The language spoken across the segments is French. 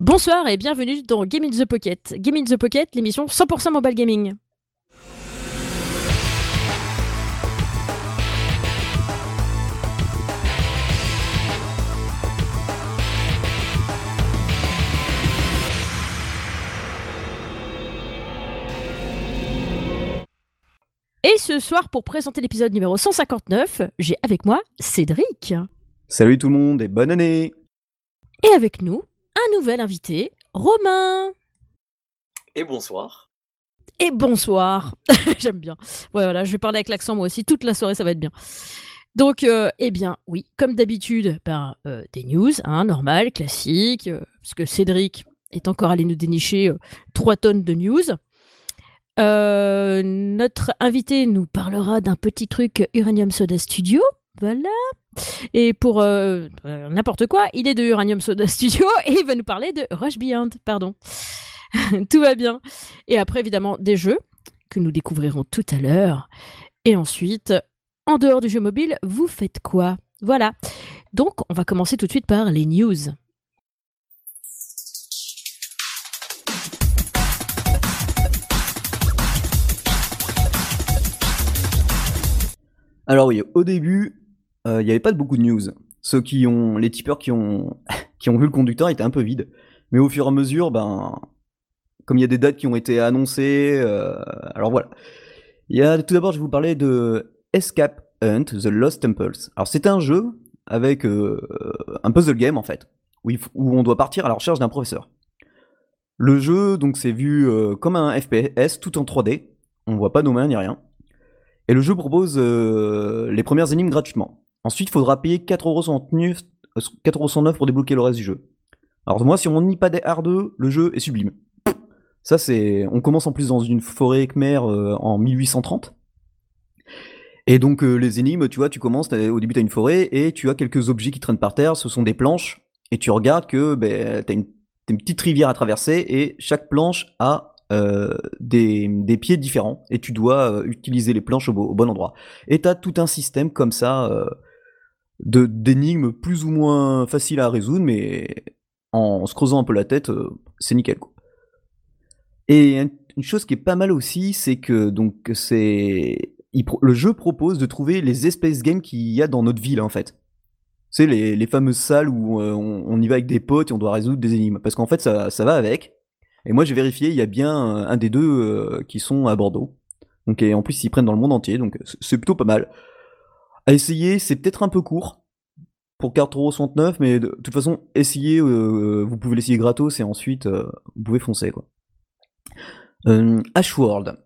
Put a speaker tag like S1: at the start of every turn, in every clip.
S1: Bonsoir et bienvenue dans Game in the Pocket. Game in the Pocket, l'émission 100% mobile gaming. Et ce soir, pour présenter l'épisode numéro 159, j'ai avec moi Cédric.
S2: Salut tout le monde et bonne année
S1: Et avec nous, un nouvel invité, Romain.
S3: Et bonsoir.
S1: Et bonsoir. J'aime bien. Ouais, voilà, je vais parler avec l'accent moi aussi. Toute la soirée, ça va être bien. Donc, euh, eh bien, oui, comme d'habitude, par euh, des news, hein, normal, classique, euh, parce que Cédric est encore allé nous dénicher 3 tonnes de news. notre invité nous parlera d'un petit truc Uranium Soda Studio. Voilà. Et pour euh, euh, n'importe quoi, il est de Uranium Soda Studio et il va nous parler de Rush Beyond. Pardon. tout va bien. Et après, évidemment, des jeux que nous découvrirons tout à l'heure. Et ensuite, en dehors du jeu mobile, vous faites quoi? Voilà. Donc, on va commencer tout de suite par les news.
S2: Alors oui, au début, il n'y avait pas beaucoup de news. Ceux qui ont, les tipeurs qui ont, qui ont vu le conducteur étaient un peu vides. Mais au fur et à mesure, ben, comme il y a des dates qui ont été annoncées, alors voilà. Il y a tout d'abord, je vais vous parler de Escape Hunt, The Lost Temples. Alors c'est un jeu avec un puzzle game en fait, où, où, on doit partir à la recherche d'un professeur. Le jeu, donc, c'est vu comme un FPS tout en 3D. On voit pas nos mains ni rien. Et le jeu propose les premières énigmes gratuitement. Ensuite, il faudra payer 4,69€ euh, pour débloquer le reste du jeu. Alors moi, si on n'y pas des R2, le jeu est sublime. Ça, c'est. On commence en plus dans une forêt Khmer euh, en 1830. Et donc, euh, les énigmes, tu vois, tu commences, au début, tu as une forêt et tu as quelques objets qui traînent par terre, ce sont des planches. Et tu regardes que ben, tu as une, petite rivière à traverser et chaque planche a des, pieds différents. Et tu dois utiliser les planches au, bon endroit. Et tu as tout un système comme ça de d'énigmes plus ou moins faciles à résoudre, mais en se creusant un peu la tête, euh, c'est nickel. Quoi. Et une chose qui est pas mal aussi, c'est que donc c'est le jeu propose de trouver les espèces games qu'il y a dans notre ville en fait. C'est les, les, fameuses salles où euh, on, y va avec des potes et on doit résoudre des énigmes. Parce qu'en fait, ça, ça, va avec. Et moi, j'ai vérifié, il y a bien un, des deux euh, qui sont à Bordeaux. Donc, et en plus, ils prennent dans le monde entier, donc c'est plutôt pas mal à essayer, c'est peut-être un peu court pour 4,69€, mais de, toute façon, essayez, euh, vous pouvez l'essayer gratos et ensuite euh, vous pouvez foncer. Quoi. Euh, Ashworld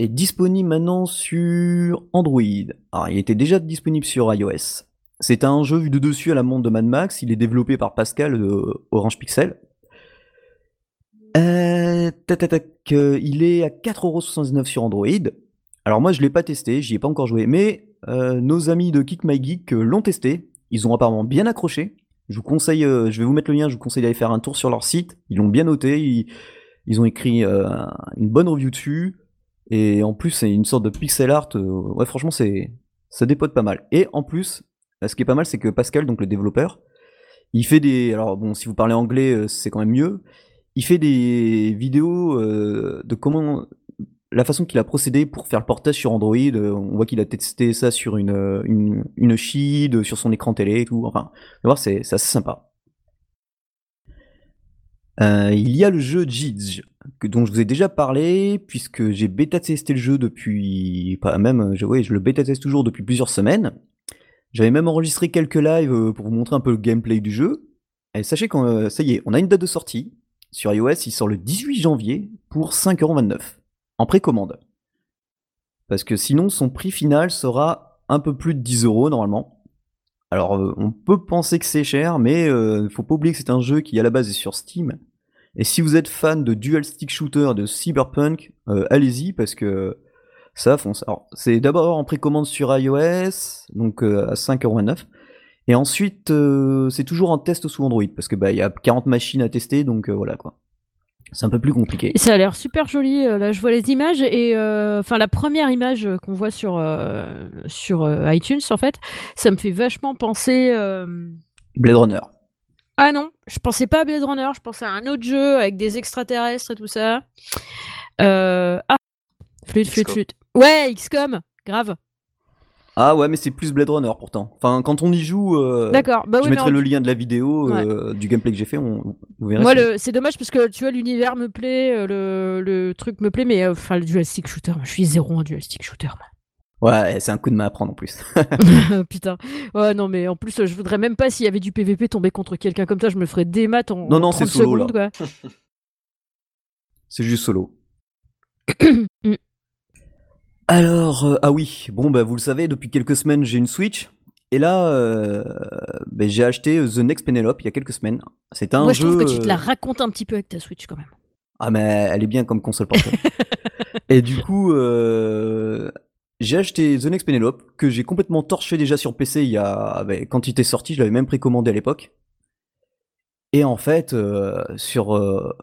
S2: est disponible maintenant sur Android. Alors, il était déjà disponible sur iOS. C'est un jeu vu de dessus à la montre de Mad Max. Il est développé par Pascal de Orange Pixel. Euh, il est à 4,79€ sur Android. Alors moi je l'ai pas testé, j'y ai pas encore joué, mais euh, nos amis de Kick My Geek euh, l'ont testé. Ils ont apparemment bien accroché. Je vous conseille, euh, je vais vous mettre le lien, je vous conseille d'aller faire un tour sur leur site. Ils l'ont bien noté, ils, ont écrit une bonne review dessus. Et en plus, c'est une sorte de pixel art. ouais, franchement, c'est ça dépote pas mal. Et en plus, ce qui est pas mal, c'est que Pascal, donc le développeur, il fait des. Alors bon, si vous parlez anglais, c'est quand même mieux. Il fait des vidéos de comment la façon qu'il a procédé pour faire le portage sur Android, euh, on voit qu'il a testé ça sur une, euh, une, Shield, sur son écran télé et tout. Enfin, voir, c'est assez sympa. Euh, il y a le jeu Jidge, dont je vous ai déjà parlé, puisque j'ai bêta testé le jeu depuis. Pas même, je, je le bêta teste toujours depuis plusieurs semaines. J'avais même enregistré quelques lives pour vous montrer un peu le gameplay du jeu. Et sachez que ça y a une date de sortie. Sur iOS, il sort le 18 janvier pour 5,29€ en précommande. Parce que sinon, son prix final sera un peu plus de 10 euros normalement. Alors, euh, on peut penser que c'est cher, mais il euh, faut pas oublier que c'est un jeu qui à la base est sur Steam. Et si vous êtes fan de dual stick shooter de Cyberpunk, euh, allez-y parce que ça fonce. Alors, c'est d'abord en précommande sur iOS, donc à 5,29€. Et ensuite, c'est toujours en test sous Android parce que bah il y a 40 machines à tester, donc voilà quoi. C'est un peu plus compliqué.
S1: ça a l'air super joli. Euh, là, je vois les images et euh, enfin la première image qu'on voit sur euh, sur iTunes en fait, ça me fait vachement penser.
S2: Blade Runner.
S1: Ah non, je pensais pas à Blade Runner, je pensais à un autre jeu avec des extraterrestres et tout ça. Ah, flûte, flûte, flûte. Ouais, XCOM, grave.
S2: Ah ouais, mais c'est plus Blade Runner pourtant. Enfin, quand on y joue, euh,
S1: D'accord. Bah
S2: je
S1: oui, mais
S2: mettrai
S1: en-
S2: le lien de la vidéo, euh, du gameplay que j'ai fait, on, vous verrez.
S1: Moi,
S2: si-
S1: le... c'est dommage parce que tu vois, l'univers me plaît, euh, le... le truc me plaît, mais euh, enfin, le dual stick shooter, je suis zéro en dual stick shooter.
S2: Ouais, c'est un coup de main à prendre en plus.
S1: Putain. Ouais, non, mais en plus, euh, je voudrais même pas s'il y avait du PVP tomber contre quelqu'un comme ça, je me ferais des maths en,
S2: Non, c'est
S1: 30
S2: solo,
S1: secondes, quoi.
S2: c'est juste solo.
S1: Mm.
S2: Alors, euh, ah oui, bon, bah vous le savez, depuis quelques semaines, j'ai une Switch. Et là, euh, bah, j'ai acheté euh, The Next Penelope il y a quelques semaines. C'est un
S1: Moi, je
S2: jeu.
S1: trouve que tu te la racontes un petit peu avec ta Switch quand même.
S2: Ah mais elle est bien comme console portable. et du coup, euh, j'ai acheté The Next Penelope que j'ai complètement torché déjà sur PC il y a ben, quand il était sorti, je l'avais même précommandé à l'époque. Et en fait, euh, sur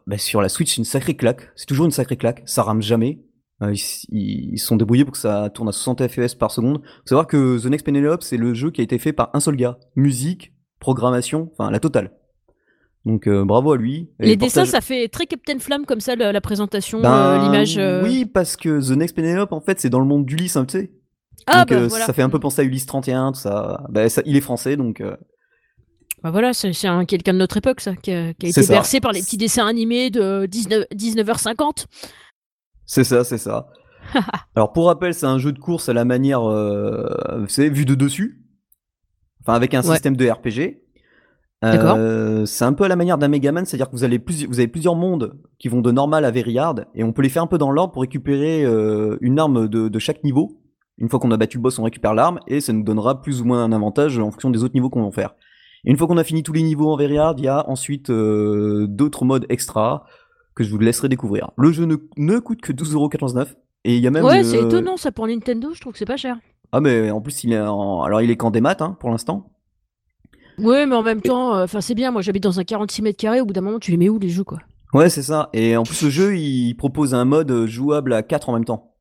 S2: ben, sur la Switch, c'est une sacrée claque. C'est toujours une sacrée claque. Ça rame jamais. Euh, ils, ils se sont débrouillés pour que ça tourne à 60 FPS par seconde. Faut savoir que The Next Penelope, c'est le jeu qui a été fait par un seul gars. Musique, programmation, enfin la totale. Donc euh, bravo à lui. Et
S1: Les
S2: le
S1: dessins, ça fait très Captain Flamme comme ça, la, la présentation,
S2: ben,
S1: euh, l'image. euh.
S2: Oui, parce que The Next Penelope, en fait, c'est dans le monde d'Ulysse, hein, tu sais.
S1: Ah,
S2: donc,
S1: bah voilà.
S2: ça fait un peu penser à Ulysse 31, tout ça. Bah, ça il est français, donc.
S1: Bah voilà, c'est c'est un quelqu'un de notre époque, ça, qui a, qui a
S2: C'est
S1: été bercé par les petits dessins animés de 19, 19h50.
S2: C'est ça, c'est ça. Alors, pour rappel, c'est un jeu de course à la manière. Euh, vous savez, vu de dessus. Enfin, avec un
S1: Ouais.
S2: système de RPG.
S1: D'accord.
S2: Euh, c'est un peu à la manière d'un Megaman, c'est-à-dire que vous, allez plus, vous avez plusieurs mondes qui vont de normal à very hard, et on peut les faire un peu dans l'ordre pour récupérer euh, une arme de, de chaque niveau. Une fois qu'on a battu le boss, on récupère l'arme, et ça nous donnera plus ou moins un avantage en fonction des autres niveaux qu'on va faire. Et une fois qu'on a fini tous les niveaux en very hard, il y a ensuite euh, d'autres modes extra que je vous laisserai découvrir. Le jeu ne, ne coûte que 12,99€, et il y a même...
S1: ouais, c'est
S2: euh,
S1: étonnant ça pour Nintendo, je trouve que c'est pas cher.
S2: Ah mais en plus il est en... alors il est qu'en démat hein, pour l'instant.
S1: Ouais, mais en même temps, euh, enfin c'est bien, moi j'habite dans un 46 mètres carrés, au bout d'un moment tu les mets où les jeux quoi?
S2: Ouais, c'est ça. Et en plus, le jeu, il propose un mode jouable à 4 en même temps.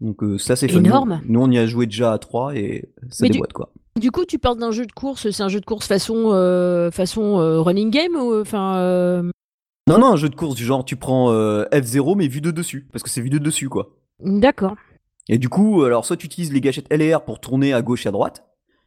S2: Donc, euh, ça, c'est.
S1: Énorme.
S2: Nous, on y a joué déjà à 3 et ça
S1: Mais du-
S2: déboîte, quoi.
S1: Du coup, tu parles d'un jeu de course, c'est un jeu de course façon, euh, façon running game ou enfin
S2: Non, non, un jeu de course du genre, tu prends euh, F0, mais vu de dessus. Parce que c'est vu de dessus, quoi.
S1: D'accord.
S2: Et du coup, alors, soit tu utilises les gâchettes L et R pour tourner à gauche et à droite.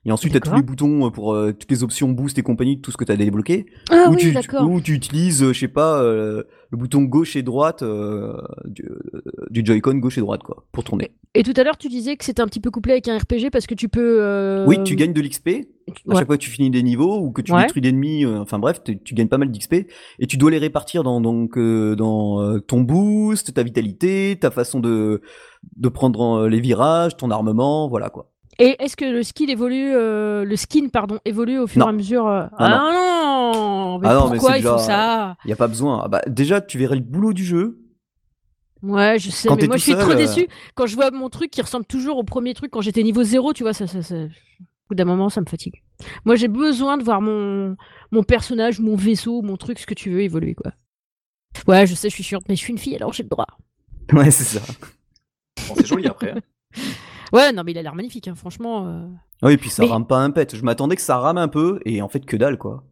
S2: Et ensuite, tu as tous les boutons euh, pour euh, toutes les options boost et compagnie, tout ce que tu as débloqué.
S1: Ah
S2: ou,
S1: oui,
S2: tu,
S1: d'accord.
S2: ou tu utilises, euh, je sais pas, euh, le bouton gauche et droite euh, du, euh, du Joy-Con gauche et droite, quoi, pour tourner.
S1: Et tout à l'heure, tu disais que c'était un petit peu couplé avec un RPG parce que tu peux. euh,
S2: Oui, tu gagnes de l'XP. À
S1: ouais.
S2: chaque fois que tu finis des niveaux ou que tu
S1: Ouais.
S2: détruis d'ennemis, euh, enfin bref, tu gagnes pas mal d'XP et tu dois les répartir dans donc euh, dans euh, ton boost, ta vitalité, ta façon de de prendre euh, les virages, ton armement, voilà quoi.
S1: Et est-ce que le skill évolue, le skin pardon, évolue au fur
S2: Non.
S1: et à mesure
S2: Ah non.
S1: Ah non Mais
S2: Ah non, mais
S1: pourquoi
S2: c'est
S1: ils font
S2: déjà-
S1: ça
S2: Il y a pas besoin. Ah bah déjà, tu verrais le boulot du jeu.
S1: Ouais, je sais,
S2: Quand
S1: mais moi je suis
S2: seul,
S1: trop déçu quand je vois mon truc qui ressemble toujours au premier truc quand j'étais niveau 0, tu vois, ça, ça, ça... Au bout d'un moment, ça me fatigue. Moi, j'ai besoin de voir mon, mon personnage, mon vaisseau, mon truc, ce que tu veux évoluer, quoi. Ouais, je sais, je suis chiante, mais je suis une fille, alors j'ai le droit.
S2: Ouais, c'est ça.
S3: Bon, c'est joli après. hein.
S1: Ouais, non, mais il a l'air magnifique, hein, franchement. euh.
S2: Oui, et puis ça
S1: Mais-
S2: rame pas un pet. Je m'attendais que ça rame un peu et en fait que dalle quoi.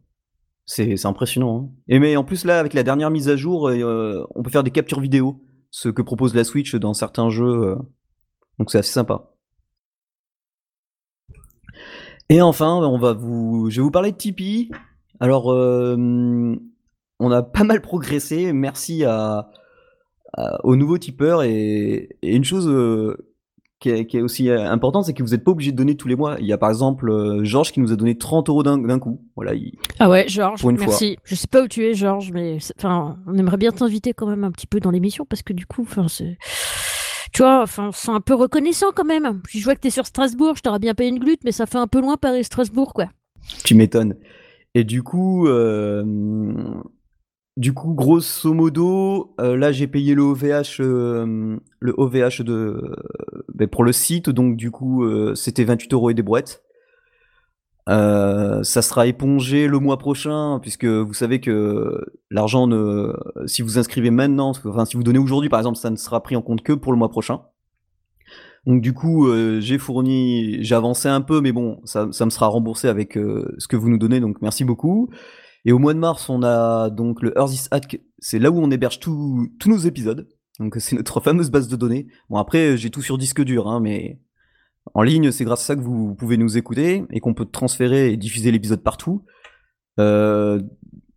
S2: C'est c'est impressionnant. hein. Et mais en plus là, avec la dernière mise à jour, euh, on peut faire des captures vidéo, ce que propose la Switch dans certains jeux. euh. Donc c'est assez sympa. Et enfin, on va vous, je vais vous parler de Tipeee. Alors, euh, on a pas mal progressé. Merci à, à- aux nouveaux tipeurs et, et une chose euh, qui est, qui est aussi importante, c'est que vous n'êtes pas obligé de donner tous les mois. Il y a par exemple euh, Georges qui nous a donné 30 euros d'un coup. Voilà, il-
S1: Ah ouais, Georges, merci. Je sais pas où tu es, Georges, mais enfin, on aimerait bien t'inviter quand même un petit peu dans l'émission parce que du coup, enfin, c'est. Tu vois, enfin, on un peu reconnaissant quand même. Puis je vois que t'es sur Strasbourg, je t'aurais bien payé une glute, mais ça fait un peu loin Paris-Strasbourg, quoi.
S2: tu m'étonnes. Et du coup, euh, du coup, grosso modo, euh, là j'ai payé le OVH, euh, le OVH de, ben, pour le site, donc du coup c'était 28 euros et des boîtes. Euh, ça sera épongé le mois prochain, puisque vous savez que l'argent ne, si vous inscrivez maintenant, enfin si vous donnez aujourd'hui par exemple, ça ne sera pris en compte que pour le mois prochain. Donc du coup, euh, j'ai fourni, j'ai avancé un peu, mais bon, ça, ça me sera remboursé avec euh, ce que vous nous donnez, donc merci beaucoup. Et au mois de mars, on a donc le Earth is Hack, c'est là où on héberge tous nos épisodes. Donc c'est notre fameuse base de données. Bon après, j'ai tout sur disque dur, hein, mais en ligne, c'est grâce à ça que vous pouvez nous écouter et qu'on peut transférer et diffuser l'épisode partout. Euh,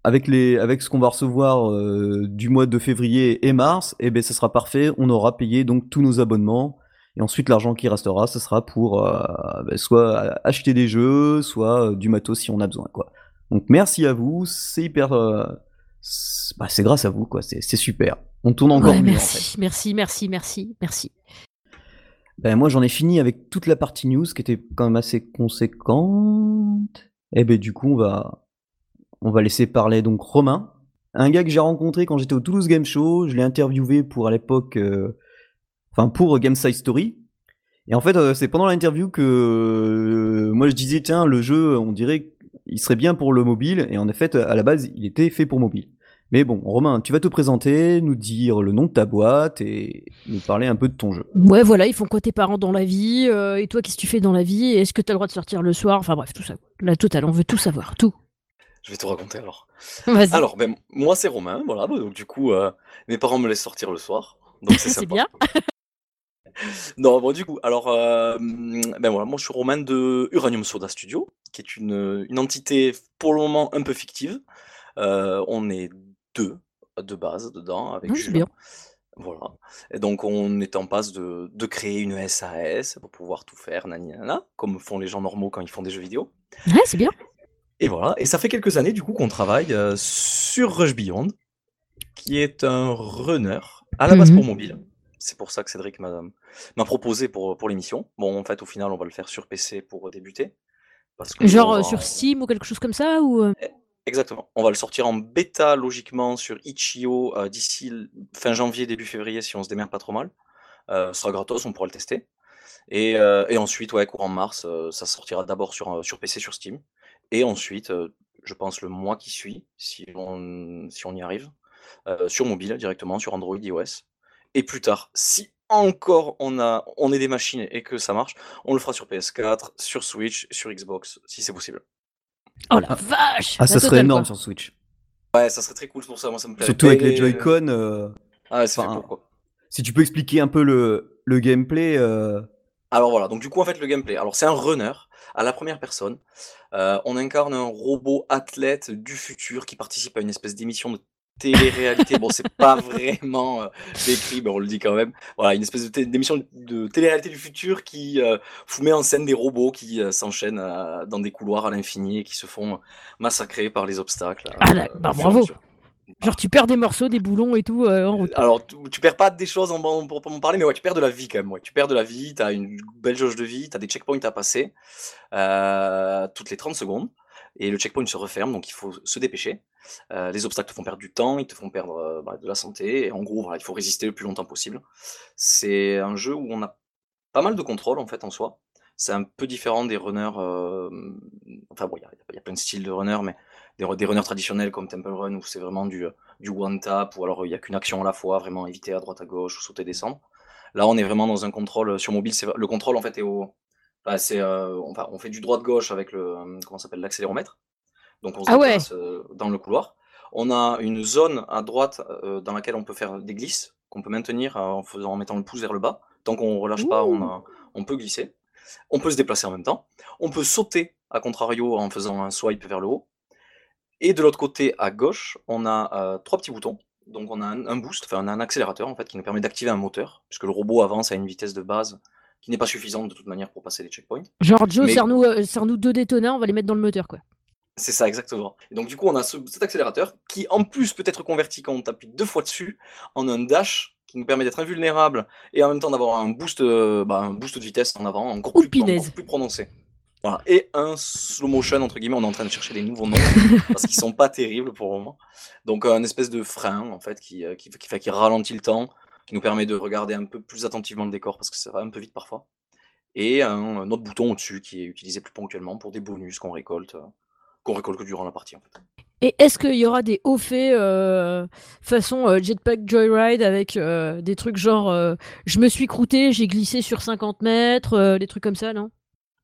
S2: avec, les, avec ce qu'on va recevoir euh, du mois de février et mars, eh ben, ça sera parfait. On aura payé donc tous nos abonnements. Et ensuite, l'argent qui restera, ce sera pour euh, ben, soit acheter des jeux, soit du matos si on a besoin. Quoi. Donc merci à vous, c'est hyper... Bah, c'est grâce à vous, quoi. C'est super. On tourne encore mieux,
S1: merci,
S2: en fait.
S1: merci, merci, merci, merci.
S2: Ben, moi, j'en ai fini avec toute la partie news qui était quand même assez conséquente. Et ben du coup, on va, on va laisser parler donc Romain, un gars que j'ai rencontré quand j'étais au Toulouse Game Show. Je l'ai interviewé pour à l'époque, euh, enfin pour Game Side Story. Et en fait, euh, c'est pendant l'interview que euh, moi je disais tiens le jeu, on dirait il serait bien pour le mobile. Et en effet, à la base, il était fait pour mobile. Mais bon, Romain, tu vas te présenter, nous dire le nom de ta boîte et nous parler un peu de ton jeu.
S1: Ouais, voilà, ils font quoi tes parents dans la vie Et toi, qu'est-ce que tu fais dans la vie Est-ce que tu as le droit de sortir le soir? Enfin bref, tout ça. La totale, on veut tout savoir, tout.
S3: Je vais te raconter alors.
S1: Vas-y.
S3: Alors, ben, moi c'est Romain, voilà, bah, donc du coup, euh, mes parents me laissent sortir le soir, donc c'est
S1: C'est
S3: sympa.
S1: bien.
S3: Non, bon, du coup, alors, euh, ben voilà, moi je suis Romain de Uranium Soda Studio, qui est une, une entité pour le moment un peu fictive. Euh, on est deux de base dedans avec
S1: c'est
S3: Julien.
S1: bien.
S3: Voilà. Et donc on est en passe de, de créer une SAS pour pouvoir tout faire, nani nana, comme font les gens normaux quand ils font des jeux vidéo.
S1: Ouais, c'est bien.
S3: Et voilà, et ça fait quelques années du coup qu'on travaille euh, sur Rush Beyond, qui est un runner à la base
S1: Mhm.
S3: pour mobile. C'est pour ça que Cédric m'a m'a proposé pour, pour l'émission. Bon, en fait, au final, on va le faire sur PC pour débuter. Parce que
S1: Genre euh,
S3: va-
S1: sur Steam ou quelque chose comme ça ou euh,
S3: Exactement. On va le sortir en bêta logiquement sur Itch.io euh, d'ici fin janvier, début février si on se démerde pas trop mal. Euh, ce sera gratos, on pourra le tester. Et, euh, ensuite, ouais, courant mars, ça sortira d'abord sur, sur PC, sur Steam. Et ensuite, je pense le mois qui suit, si on, si on y arrive, sur mobile directement, sur Android, iOS. Et plus tard, si encore on a on est des machines et que ça marche, on le fera sur PS4, sur Switch, sur Xbox, si c'est possible.
S1: Oh la
S2: Ah.
S1: vache
S2: Ah, ça serait énorme
S1: quoi.
S2: sur Switch.
S3: Ouais, ça serait très cool pour ça, moi ça me plaît.
S2: Surtout avec les Joy-Con. euh,
S3: Ah, ouais, c'est
S2: enfin,
S3: quoi.
S2: si tu peux expliquer un peu le, le gameplay. euh,
S3: Alors voilà, donc du coup en fait le gameplay. Alors c'est un runner à la première personne. Euh, on incarne un robot athlète du futur qui participe à une espèce d'émission de télé-réalité. bon, c'est pas vraiment euh, décrit, mais on le dit quand même. Voilà, une espèce d'émission de télé-réalité du futur qui euh, vous met en scène des robots qui euh, s'enchaînent euh, dans des couloirs à l'infini et qui se font massacrer par les obstacles.
S1: Ah là,
S3: euh,
S1: bah, bravo. Genre tu perds des morceaux, des boulons et tout euh, en route.
S3: Alors, tu, tu perds pas des choses en, en- pour, pour m'en parler, mais ouais, tu perds de la vie quand même. Ouais. Tu perds de la vie, tu as une belle jauge de vie, tu as des checkpoints à passer euh, toutes les 30 secondes. Et le checkpoint se referme, donc il faut se dépêcher. Euh, les obstacles te font perdre du temps, ils te font perdre euh, bah, de la santé. Et en gros, voilà, il faut résister le plus longtemps possible. C'est un jeu où on a pas mal de contrôle en fait en soi. C'est un peu différent des runners. euh, Enfin bon, il y a, plein de styles de runners, mais des, runners traditionnels comme Temple Run où c'est vraiment du, du one tap ou alors il n'y a qu'une action à la fois, vraiment éviter à droite à gauche ou sauter descendre. Là, on est vraiment dans un contrôle sur mobile. Le contrôle en fait est au. C'est, euh, on fait du droit de gauche avec le euh, comment s'appelle l'accéléromètre. Donc on se
S1: Ah
S3: déplace euh, dans le couloir. On a une zone à droite dans laquelle on peut faire des glisses qu'on peut maintenir en, faisant, en mettant le pouce vers le bas. Tant qu'on relâche pas, on, a- on peut glisser. On peut se déplacer en même temps. On peut sauter, à contrario, en faisant un swipe vers le haut. Et de l'autre côté, à gauche, on a euh, trois petits boutons. Donc on a un, un boost, enfin on a un accélérateur en fait qui nous permet d'activer un moteur, puisque le robot avance à une vitesse de base qui n'est pas suffisante de toute manière pour passer les checkpoints.
S1: Genre Joe,
S3: Mais-
S1: serre-nous euh, deux détonants, on va les mettre dans le moteur quoi.
S3: C'est ça exactement. Et donc du coup on a ce- cet accélérateur qui en plus peut être converti quand on appuie deux fois dessus en un dash qui nous permet d'être invulnérable et en même temps d'avoir un boost, euh, bah, un boost de vitesse en avant encore plus, encore plus prononcé. Voilà. Et un slow motion entre guillemets, on est en train de chercher des nouveaux noms parce qu'ils sont pas terribles pour le moment. Donc euh, un espèce de frein en fait qui, euh, qui, qui fait qui ralentit le temps, qui nous permet de regarder un peu plus attentivement le décor parce que ça va un peu vite parfois. Et un, autre bouton au-dessus qui est utilisé plus ponctuellement pour des bonus qu'on récolte, euh, qu'on récolte durant la partie en fait.
S1: Et est-ce qu'il y aura des hauts faits euh, façon euh, Jetpack Joyride avec des trucs genre je me suis croûté, j'ai glissé sur 50 mètres, des trucs comme ça, non?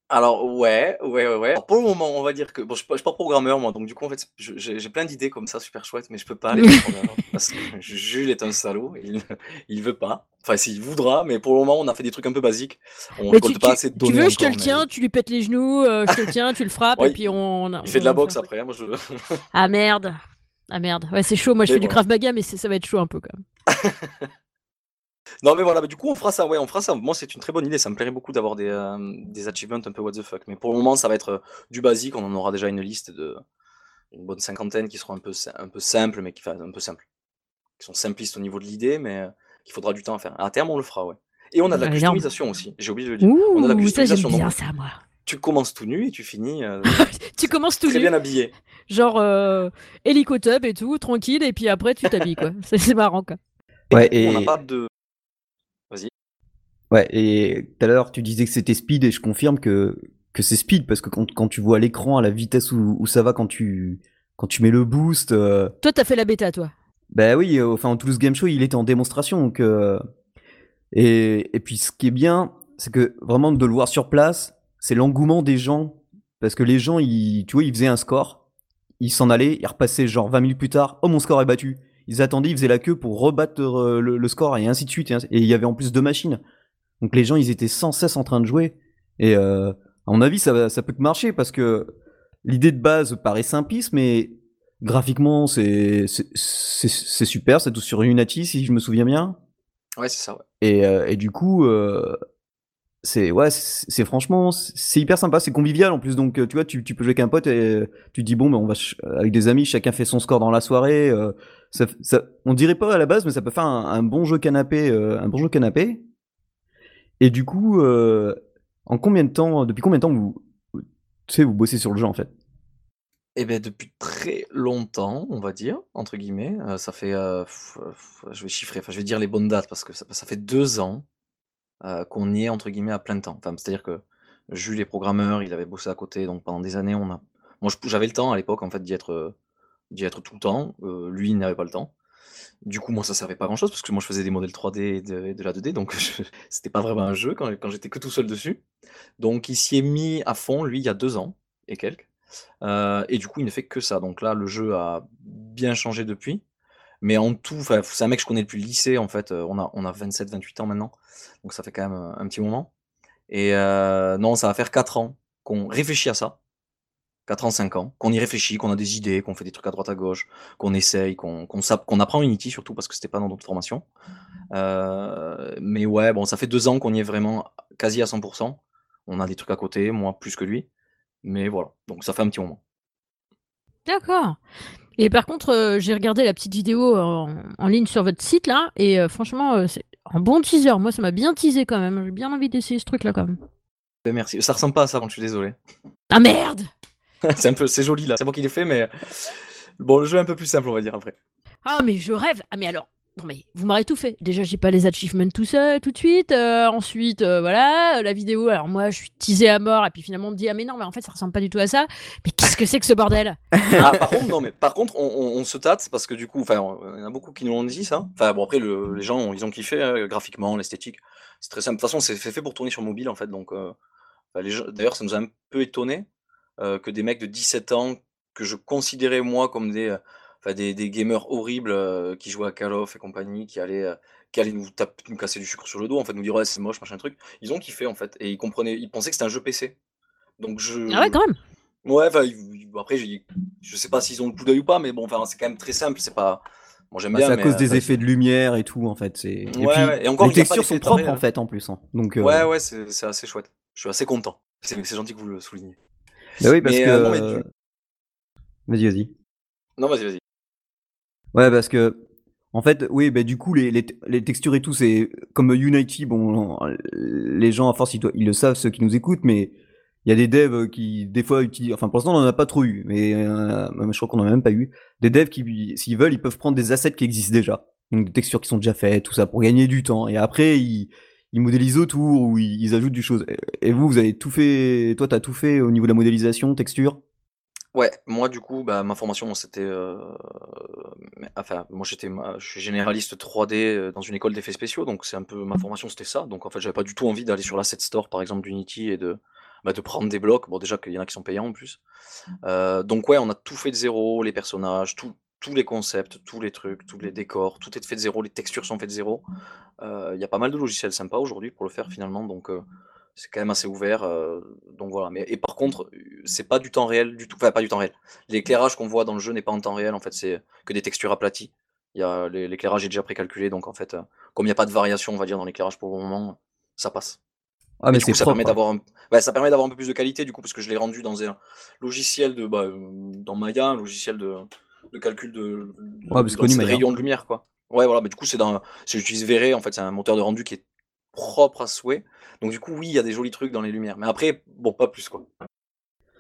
S3: Alors ouais, ouais, ouais, ouais. Alors, pour le moment, on va dire que bon, je suis pas je suis pas programmeur moi, donc du coup, en fait, je j'ai j'ai plein d'idées comme ça super chouettes, mais je peux pas les mettre en avant parce que Jules est un salaud, il il veut pas. Enfin, s'il voudra, mais pour le moment, on a fait des trucs un peu basiques. On
S1: Mais tu,
S3: récolte pas
S1: tu,
S3: assez de
S1: tu
S3: données
S1: veux, je te
S3: encore,
S1: le
S3: mais
S1: tiens, tu lui pètes les genoux, euh, je te le tiens, tu le frappes, et puis on,
S3: il fait de la
S1: on
S3: boxe
S1: fait un truc.
S3: après, hein, moi je
S1: Ah merde. Ah merde. Ouais, c'est chaud. Moi, je
S3: mais
S1: fais du
S3: voilà.
S1: Krav Maga, mais c'est- ça va être chaud un peu quand même.
S3: Non, mais voilà, bah, du coup, on fera ça, ouais, on fera ça. Moi, c'est une très bonne idée, ça me plairait beaucoup d'avoir des, hem, des achievements un peu what the fuck, mais pour le moment, ça va être, heu, du basique, on en aura déjà une liste de une bonne cinquantaine qui seront un peu un peu simples, mais qui enfin, un peu simples, qui sont simplistes au niveau de l'idée, mais heu, qu'il faudra du temps à faire. À terme, on le fera, ouais. Et on a de la customisation aussi, j'ai oublié de le dire. On a de la
S1: Ouh, ça j'aime
S3: customisation, donc
S1: bien ça, moi.
S3: tu commences tout nu et tu finis, heu,
S1: Tu commences tout
S3: très
S1: nu,
S3: bien habillé.
S1: genre euh, hélicotub et tout, tranquille, et puis après tu t'habilles quoi. C'est marrant quoi.
S3: Et
S2: Ouais,
S3: coup, on n'a
S2: et
S3: pas de vas-y?
S2: ouais, et tout à l'heure, tu disais que c'était speed, et je confirme que que c'est speed parce que quand, quand tu vois l'écran à la vitesse où, où ça va quand tu quand tu mets le boost, euh,
S1: Toi, t'as fait la bêta, toi.
S2: bah oui, euh, enfin, en Toulouse Game Show, il était en démonstration, donc euh, et et puis ce qui est bien, c'est que vraiment de le voir sur place, c'est l'engouement des gens parce que les gens, ils, tu vois, ils faisaient un score, ils s'en allaient, ils repassaient genre 20 minutes plus tard, oh mon score est battu. Ils attendaient, ils faisaient la queue pour rebattre euh, le, le score et ainsi de suite. Et, il y avait en plus deux machines. Donc les gens, ils étaient sans cesse en train de jouer. Et euh, à mon avis, ça, ça peut que marcher parce que l'idée de base paraît simpliste, mais graphiquement, c'est super. C'est tout sur Unity, si je me souviens bien.
S3: Ouais, c'est ça, ouais.
S2: Et, euh, et du coup, euh, c'est ouais, c'est franchement, c'est hyper sympa, c'est convivial en plus. Donc, tu vois, tu, tu peux jouer avec un pote et tu te dis bon, ben on va avec des amis, chacun fait son score dans la soirée. euh, on dirait pas à la base, mais ça peut faire un, bon jeu canapé, euh, un bon jeu canapé. Et du coup, euh, en combien de temps, depuis combien de temps vous, tu sais, vous bossez sur le jeu en fait?
S3: Et beh, depuis très longtemps, on va dire, entre guillemets, heu, ça fait, je vais chiffrer, enfin, je vais dire les bonnes dates parce que ça ça fait 2 ans, qu'on y est, entre guillemets, «à plein temps». Enfin, c'est-à-dire que Jules est programmeur, il avait bossé à côté, donc pendant des années, on a moi, j'avais le temps à l'époque, en fait, d'y être, d'y être tout le temps, heu, lui, il n'avait pas le temps. Du coup, moi, ça servait pas grand chose parce que moi, je faisais des modèles 3D et de la 2D, donc c'était pas vraiment un jeu quand j'étais que tout seul dessus. Donc il s'y est mis à fond, lui, il y a 2 ans et quelques. Heu et du coup, il ne fait que ça. Donc là, le jeu a bien changé depuis, mais en tout, c'est un mec que je connais depuis le lycée, en fait, heu, on a on a 27-28 ans maintenant, donc ça fait quand même, un petit moment et non, ça va faire 4 ans qu'on réfléchit à ça, 4 ans, 5 ans, qu'on y réfléchit, qu'on a des idées, qu'on fait des trucs à droite à gauche, qu'on essaye, qu'on apprend Unity surtout parce que c'était pas dans notre formation. Heu, mais ouais, bon, ça fait 2 ans qu'on y est vraiment quasi à 100 On a des trucs à côté, moi plus que lui, mais voilà, donc ça fait un petit moment.
S1: D'accord. Et par contre, euh, j'ai regardé la petite vidéo en, en ligne sur votre site là, et euh, franchement, euh, c'est un bon teaser. Moi, ça m'a bien teasé quand même. J'ai bien envie d'essayer ce truc là quand même.
S3: Beh, merci. Ça ressemble pas à ça, je suis désolé.
S1: Ah merde
S3: C'est un peu c'est joli là, c'est moi qui l'ai fait, mais bon, le jeu est un peu plus simple, on va dire après.
S1: Ah mais je rêve. Ah mais alors, non mais vous m'aurez tout fait. Déjà, j'ai pas les achievements tout seul, tout de suite. Euh, ensuite, euh, voilà, la vidéo. Alors moi, je suis teasé à mort, et puis finalement, on me dit ah mais non, mais en fait, ça ressemble pas du tout à ça. Mais qu'est-ce que c'est que ce bordel?
S3: Ah, par contre, non, mais par contre, on, on- on se tâte parce que du coup, enfin, il y en a beaucoup qui nous l'ont dit ça. Enfin, bon, après, le- les gens, ils ont kiffé hein, graphiquement, l'esthétique. C'est très simple. De toute façon, c'est fait pour tourner sur mobile en fait. Donc, euh, d'ailleurs, ça nous a un peu étonné euh, que des mecs de 17 ans que je considérais moi comme des, euh, enfin, des, des gamers horribles euh, qui jouaient à Call of et compagnie, qui allaient, euh, qui allaient nous, taper, nous casser du sucre sur le dos, en fait, nous dire ouais, c'est moche, machin truc. Ils ont kiffé en fait et ils comprenaient, ils pensaient que c'était un jeu PC. Donc je.
S1: Ah ouais, quand même.
S3: Ouais, ils- après, j'ai- je sais pas s'ils ont le coup d'œil ou pas, mais bon, enfin, c'est quand même très simple. C'est pas. Bon,
S2: Bah,
S3: bien.
S2: C'est à cause
S3: euh,
S2: des effets de lumière et tout en fait. C'est et
S3: Ouais,
S2: puis
S3: ouais, et encore,
S2: les textures sont propres en fait en plus. hein. Donc euh,
S3: Ouais, ouais, c'est c'est assez chouette. Je suis assez content. C'est c'est gentil que vous le souligniez.
S2: Bah oui parce
S3: Mais,
S2: que
S3: euh, mais du-
S2: vas-y vas-y.
S3: Non, vas-y, vas-y.
S2: Ouais, parce que, en fait, oui, bah, du coup, les, les, les textures et tout, c'est comme Unity, bon, les gens, à force, ils, ils le savent, ceux qui nous écoutent, mais il y a des devs qui, des fois, utilisent, enfin, pour l'instant, on en a pas trop eu, mais euh, je crois qu'on en a même pas eu. Des devs qui, s'ils veulent, ils peuvent prendre des assets qui existent déjà. Donc, des textures qui sont déjà faites, tout ça, pour gagner du temps. Et après, ils, ils modélisent autour ou ils, ils ajoutent du chose. Et vous, vous avez tout fait, toi, t'as tout fait au niveau de la modélisation, texture?
S3: Ouais, moi, du coup, bah, ma formation, c'était. euh, Enfin, moi, j'étais je suis généraliste 3D euh, dans une école d'effets spéciaux, donc c'est un peu. Ma formation, c'était ça. Donc, en fait, j'avais pas du tout envie d'aller sur l'asset store, par exemple, d'Unity et de bah, de prendre des blocs. Bon, déjà qu'il y en a qui sont payants en plus. Euh, donc ouais, on a tout fait de zéro, les personnages, tous les concepts, tous les trucs, tous les décors, tout est fait de zéro, les textures sont faites de zéro. Euh, il y a pas mal de logiciels sympas aujourd'hui pour le faire finalement, donc c'est quand même assez ouvert. donc voilà. Mais et par contre, c'est pas du temps réel du tout. Enfin, pas du temps réel. L'éclairage qu'on voit dans le jeu n'est pas en temps réel. En fait, c'est que des textures aplaties. Il y a l'éclairage est déjà précalculé, donc en fait, comme il n'y a pas de variation, on va dire, dans l'éclairage pour le moment, ça passe.
S2: Ah, mais, c'est
S3: ça permet d'avoir un... ça permet d'avoir un peu plus de qualité du coup parce que je l'ai rendu dans un logiciel de bah, dans Maya, un logiciel de, de calcul de,
S2: de
S3: rayons de lumière quoi. Ouais voilà, mais du coup c'est dans j'utilise Vere en fait, c'est un moteur de rendu qui est propre à souhait. Donc du coup oui, il y a des jolis trucs dans les lumières, mais après bon pas plus quoi.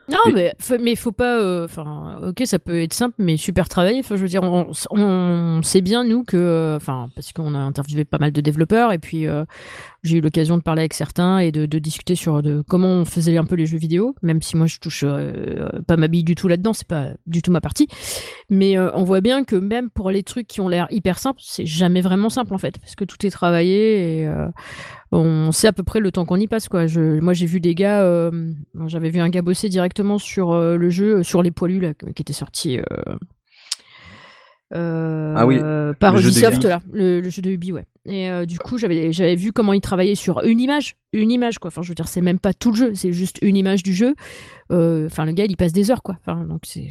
S1: Non, mais, mais faut pas. Euh, enfin, ok, ça peut être simple, mais super travaillé. Enfin, je veux dire, on, sait bien, nous, que. Euh, enfin, parce qu'on a interviewé pas mal de développeurs, et puis euh, j'ai eu l'occasion de parler avec certains et de, discuter sur de, comment on faisait un peu les jeux vidéo, même si moi je touche pas ma bille du tout là-dedans, c'est pas du tout ma partie. Mais on voit bien que même pour les trucs qui ont l'air hyper simples, c'est jamais vraiment simple en fait, parce que tout est travaillé et on sait à peu près le temps qu'on y passe quoi. Je, moi j'ai vu des gars, euh, j'avais vu un gars bosser directement sur euh, le jeu, euh, sur les poilus là, qui était sorti
S2: ah oui,
S1: par Ubisoft là, le, jeu de Ubi ouais. Et du coup j'avais j'avais vu comment il travaillait sur une image, une image quoi. Enfin je veux dire c'est même pas tout le jeu, c'est juste une image du jeu. Enfin le gars il passe des heures quoi. Enfin donc c'est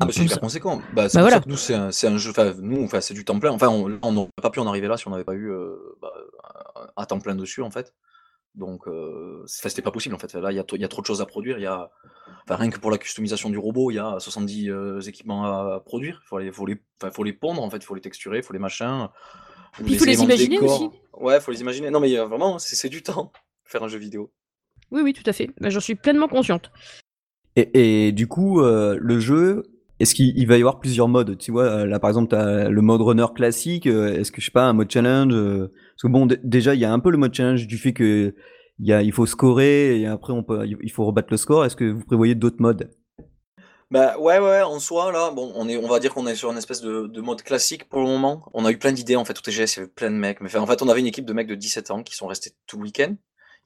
S3: ah, c'est hyper conséquent. Bah, c'est bah, voilà. que nous, c'est un, un, jeu. Enfin, nous, enfin, c'est du temps plein. Enfin, on n'aurait pas pu en arriver là si on n'avait pas eu euh, bah, un temps plein dessus, en fait. Donc, euh, c'était pas possible, en fait. Là, il y a, y a, trop de choses à produire. Il y a, enfin, rien que pour la customisation du robot, il y a 70 euh, équipements à produire. Il faut les, faut, les, faut les pondre, en fait. Il faut les texturer, il faut les machins.
S1: il faut les imaginer aussi.
S3: Ouais, il faut les imaginer. Non, mais vraiment, c'est du temps, faire un jeu vidéo.
S1: Oui, oui, tout à fait. Bah, j'en suis pleinement consciente.
S2: Et, et, du coup, le jeu, est-ce qu'il va y avoir plusieurs modes Tu vois, euh, là par exemple, tu as le mode runner classique. Euh, est-ce que je sais pas, un mode challenge euh, Parce que bon, déjà, il y a un peu le mode challenge du fait que il, faut scorer et après il faut rebattre le score. Est-ce que vous prévoyez d'autres modes?
S3: Bah ouais ouais en soi là bon on est on va dire qu'on est sur une espèce de, mode classique pour le moment on a eu plein d'idées en fait au TGS il y avait plein de mecs mais en fait on avait une équipe de mecs de 17 ans qui sont restés tout le week-end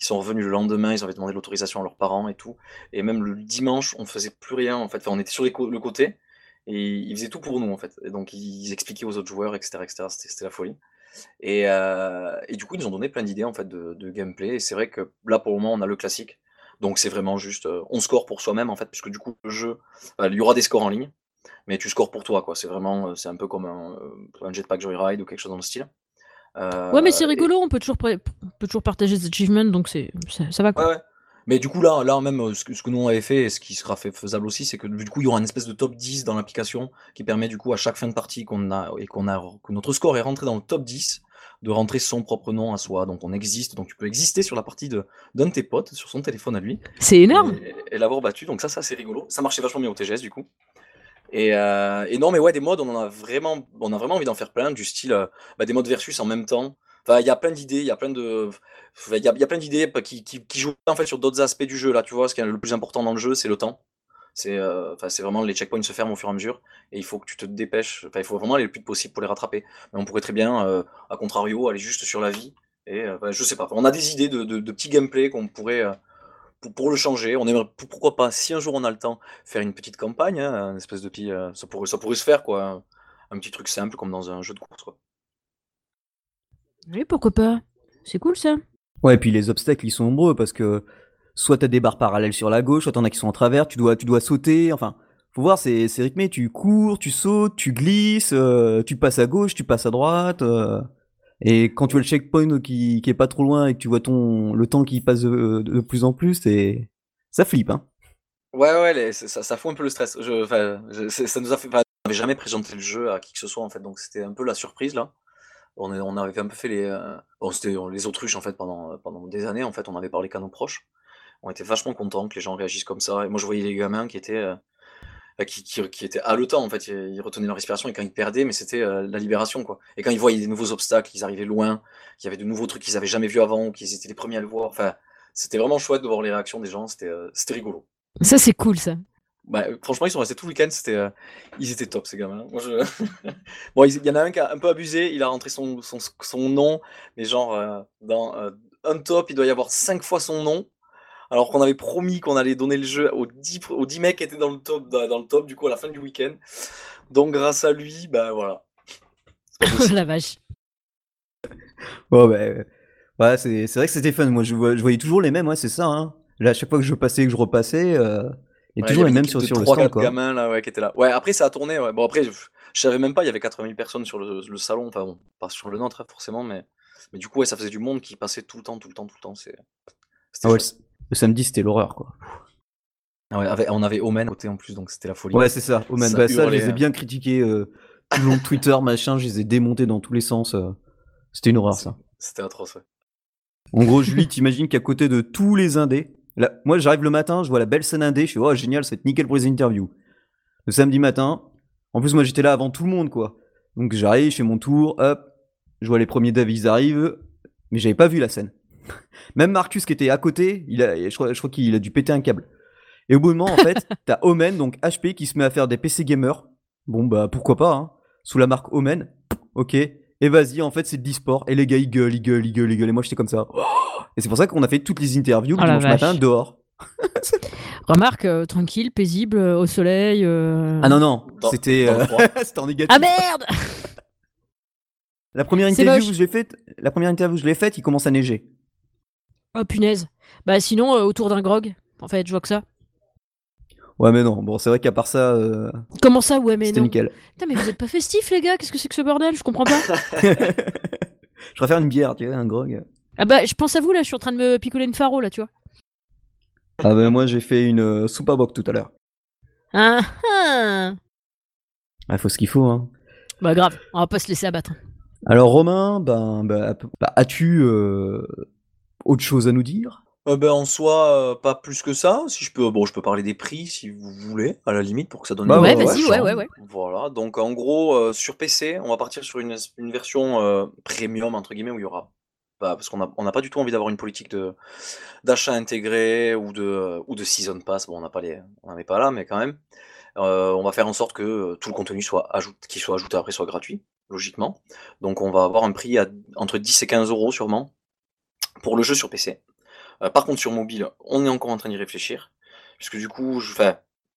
S3: ils sont revenus le lendemain, ils avaient demandé l'autorisation à leurs parents et tout. Et même le dimanche, on faisait plus rien en fait. On était sur le côté et ils faisaient tout pour nous, en fait. Et donc, ils expliquaient aux autres joueurs, etc. etc. C'était la folie. Et, euh, et, du coup, ils nous ont donné plein d'idées, en fait, de, de gameplay. Et c'est vrai que là, pour le moment, on a le classique. Donc, c'est vraiment juste, euh, on score pour soi-même, en fait, puisque du coup, le jeu, il y aura des scores en ligne, mais tu scores pour toi, quoi. C'est vraiment, euh, c'est un peu comme un, un, Jetpack Joyride ou quelque chose dans le style.
S1: ouais, mais c'est rigolo, on, peut toujours, on peut toujours partager des achievements, donc ça, ça va, quoi.
S3: Ouais, ouais. Mais du coup, là, là même, euh, ce que, ce que nous on avait fait, et ce qui sera fait faisable aussi, c'est que du coup, il y aura une espèce de top 10 dans l'application qui permet du coup à chaque fin de partie qu'on a et qu'on a que notre score est rentré dans le top 10 de rentrer son propre nom à soi. Donc on existe, donc tu peux exister sur la partie de d'un de tes potes sur son téléphone à lui.
S1: C'est énorme.
S3: Et, l'avoir battu. Donc ça, ça c'est rigolo. Ça marchait vachement bien au TGS du coup. Et, euh, et, non, mais ouais, des modes, on en a vraiment, on a vraiment envie d'en faire plein, du style euh, bah, des modes versus en même temps. Il y a plein d'idées, il y a plein de, il y, a plein d'idées qui, qui, jouent en fait sur d'autres aspects du jeu là. Tu vois, ce qui est le plus important dans le jeu, c'est le temps. C'est, euh, vraiment les checkpoints se ferment au fur et à mesure et il faut que tu te dépêches. Il faut vraiment aller le plus possible pour les rattraper. Mais on pourrait très bien, euh, à contrario, aller juste sur la vie. Et euh, je sais pas. On a des idées de, petits gameplay qu'on pourrait pour, le changer. On aimerait pourquoi pas, si un jour on a le temps, faire une petite campagne, hein, une espèce de petit, ça pourrait, ça pourrait se faire quoi. Un petit truc simple comme dans un jeu de course.
S1: Oui, pourquoi pas C'est cool ça.
S2: Ouais, et puis les obstacles, ils sont nombreux parce que soit t'as des barres parallèles sur la gauche, soit t'en as qui sont en travers, tu dois, tu dois sauter, enfin, faut voir, c'est, c'est rythmé, tu cours, tu sautes, tu glisses, euh, tu passes à gauche, tu passes à droite, euh, et quand tu vois le checkpoint qui, qui est pas trop loin et que tu vois ton, le temps qui passe de, plus en plus, c'est, ça flippe, hein.
S3: Ouais, ouais, ça, ça fout un peu le stress. Je, ça nous a fait, on n'avait jamais présenté le jeu à qui que ce soit, en fait, donc c'était un peu la surprise, là on, avait un peu fait les, euh, les autruches en fait pendant, pendant des années en fait, on avait parlé nos proches. On était vachement contents que les gens réagissent comme ça. Et moi je voyais les gamins qui étaient, euh, qui, qui, haletants en fait, ils retenaient leur respiration et quand ils perdaient, mais c'était euh, la libération quoi. Et quand ils voyaient des nouveaux obstacles, ils arrivaient loin, qu'il y avait de nouveaux trucs qu'ils avaient jamais vus avant, qu'ils étaient les premiers à le voir. Enfin, c'était vraiment chouette de voir les réactions des gens. C'était, c'était rigolo.
S1: Ça c'est cool ça.
S3: Bah, franchement, ils sont restés tout le week-end, c'était, euh, ils étaient top ces gamins. Moi, je... bon, il y en a un qui a un peu abusé, il a rentré son, son, son nom, mais genre, euh, dans euh, un top, il doit y avoir cinq fois son nom. alors qu'on avait promis qu'on allait donner le jeu aux 10, aux 10 mecs qui étaient dans le top, dans, dans le top, du coup, à la fin du week-end. Donc, grâce à lui, bah voilà.
S1: La vache.
S2: Bon, bah, euh, ouais, c'est c'est vrai que c'était fun. Moi, je, voyais toujours les mêmes, ouais, c'est ça. Hein. Là, à chaque fois que je passais et que je repassais, a
S3: Ouais,
S2: toujours les mêmes sur, sur le
S3: 3,
S2: stand,
S3: 4
S2: quoi.
S3: gamins là, ouais, qui étaient là. Ouais, après, ça a tourné. Ouais. Bon, après, je, je savais même pas, il y avait 80 000 personnes sur le, le salon. Enfin, bon, pas sur le nôtre, hein, forcément, mais, mais du coup, ouais, ça faisait du monde qui passait tout le temps, tout le temps, tout le temps. c'est-
S2: Ah ouais, le, le samedi, c'était l'horreur, quoi.
S3: Ah ouais, avec- on avait Omen côté en plus, donc c'était la folie.
S2: Ouais, c'est ça. Man,
S3: Ça
S2: bah, ça, je les ai
S3: hein.
S2: bien critiqués euh, tout le long de Twitter, machin. Je les ai démontés dans tous les sens. euh. C'était une horreur, ça.
S3: C'était atroce, ouais.
S2: En gros, Julie, t'imagines qu'à côté de tous les indés, là, moi j'arrive le matin, je vois la belle scène indé, je suis oh génial, ça va être nickel pour les interviews. Le samedi matin, en plus moi j'étais là avant tout le monde quoi. Donc j'arrive, je fais mon tour, hop, je vois les premiers devs, ils arrivent, mais j'avais pas vu la scène. Même Marcus qui était à côté, il a, je crois, je crois qu'il a dû péter un câble. Et au bout moment, en fait, t'as Omen, donc HP, qui se met à faire des PC gamers. Bon bah pourquoi pas, hein. Sous la marque Omen, ok. Et vas-y, en fait c'est de l'e-sport. Et les gars ils gueulent, ils gueulent, ils gueulent, ils gueulent. Et moi j'étais comme ça. Et c'est pour ça qu'on a fait toutes les interviews le
S1: Oh la
S2: dimanche matin dehors.
S1: Remarque, euh, tranquille, paisible, euh, au soleil. euh.
S2: Ah non, non, c'était
S3: le
S2: euh, en négatif.
S1: Ah merde
S2: la première interview que je l'ai faite, la première interview que je l'ai faite, il commence à neiger.
S1: Oh punaise. Bah sinon, euh, autour d'un grog. En fait, je vois que ça.
S2: Ouais, mais non, bon, c'est vrai qu'à part ça, euh,
S1: Comment ça, ouais, mais
S2: c'était
S1: non.
S2: nickel.
S1: Putain, mais vous êtes pas festifs, les gars? Qu'est-ce que c'est que ce bordel? Je comprends pas.
S2: je préfère une bière, tu vois, un grog.
S1: Ah bah, je pense à vous, là, je suis en train de me picoler une faro, là, tu vois.
S2: Ah ben moi j'ai fait une euh, soupe à boc tout à l'heure.
S1: Ah, ah.
S2: Ah, faut ce qu'il faut, hein.
S1: Bah grave, on va pas se laisser abattre.
S2: Alors Romain, ben, bah, bah, as-tu euh, autre chose à nous dire?
S3: Euh, ben, en soi, euh, pas plus que ça. Si je peux, bon, je peux parler des prix si vous voulez, à la limite, pour que ça donne.
S2: Bah
S3: une
S1: ouais,
S2: ouais,
S1: vas-y, ouais, ouais, ouais.
S3: Voilà. Donc, en gros, euh, sur PC, on va partir sur une, une version euh, premium entre guillemets où il y aura, bah, parce qu'on a, on n'a pas du tout envie d'avoir une politique d'achat intégré ou de ou de season pass. Bon, on n'a pas les, on n'en est pas là, mais quand même, Euh, on va faire en sorte que euh, tout le contenu soit qui soit ajouté après soit gratuit, logiquement. Donc, on va avoir un prix à, entre 10 et 15 euros sûrement pour le jeu sur PC. Euh, par contre, sur mobile, on est encore en train d'y réfléchir. Puisque du coup, je,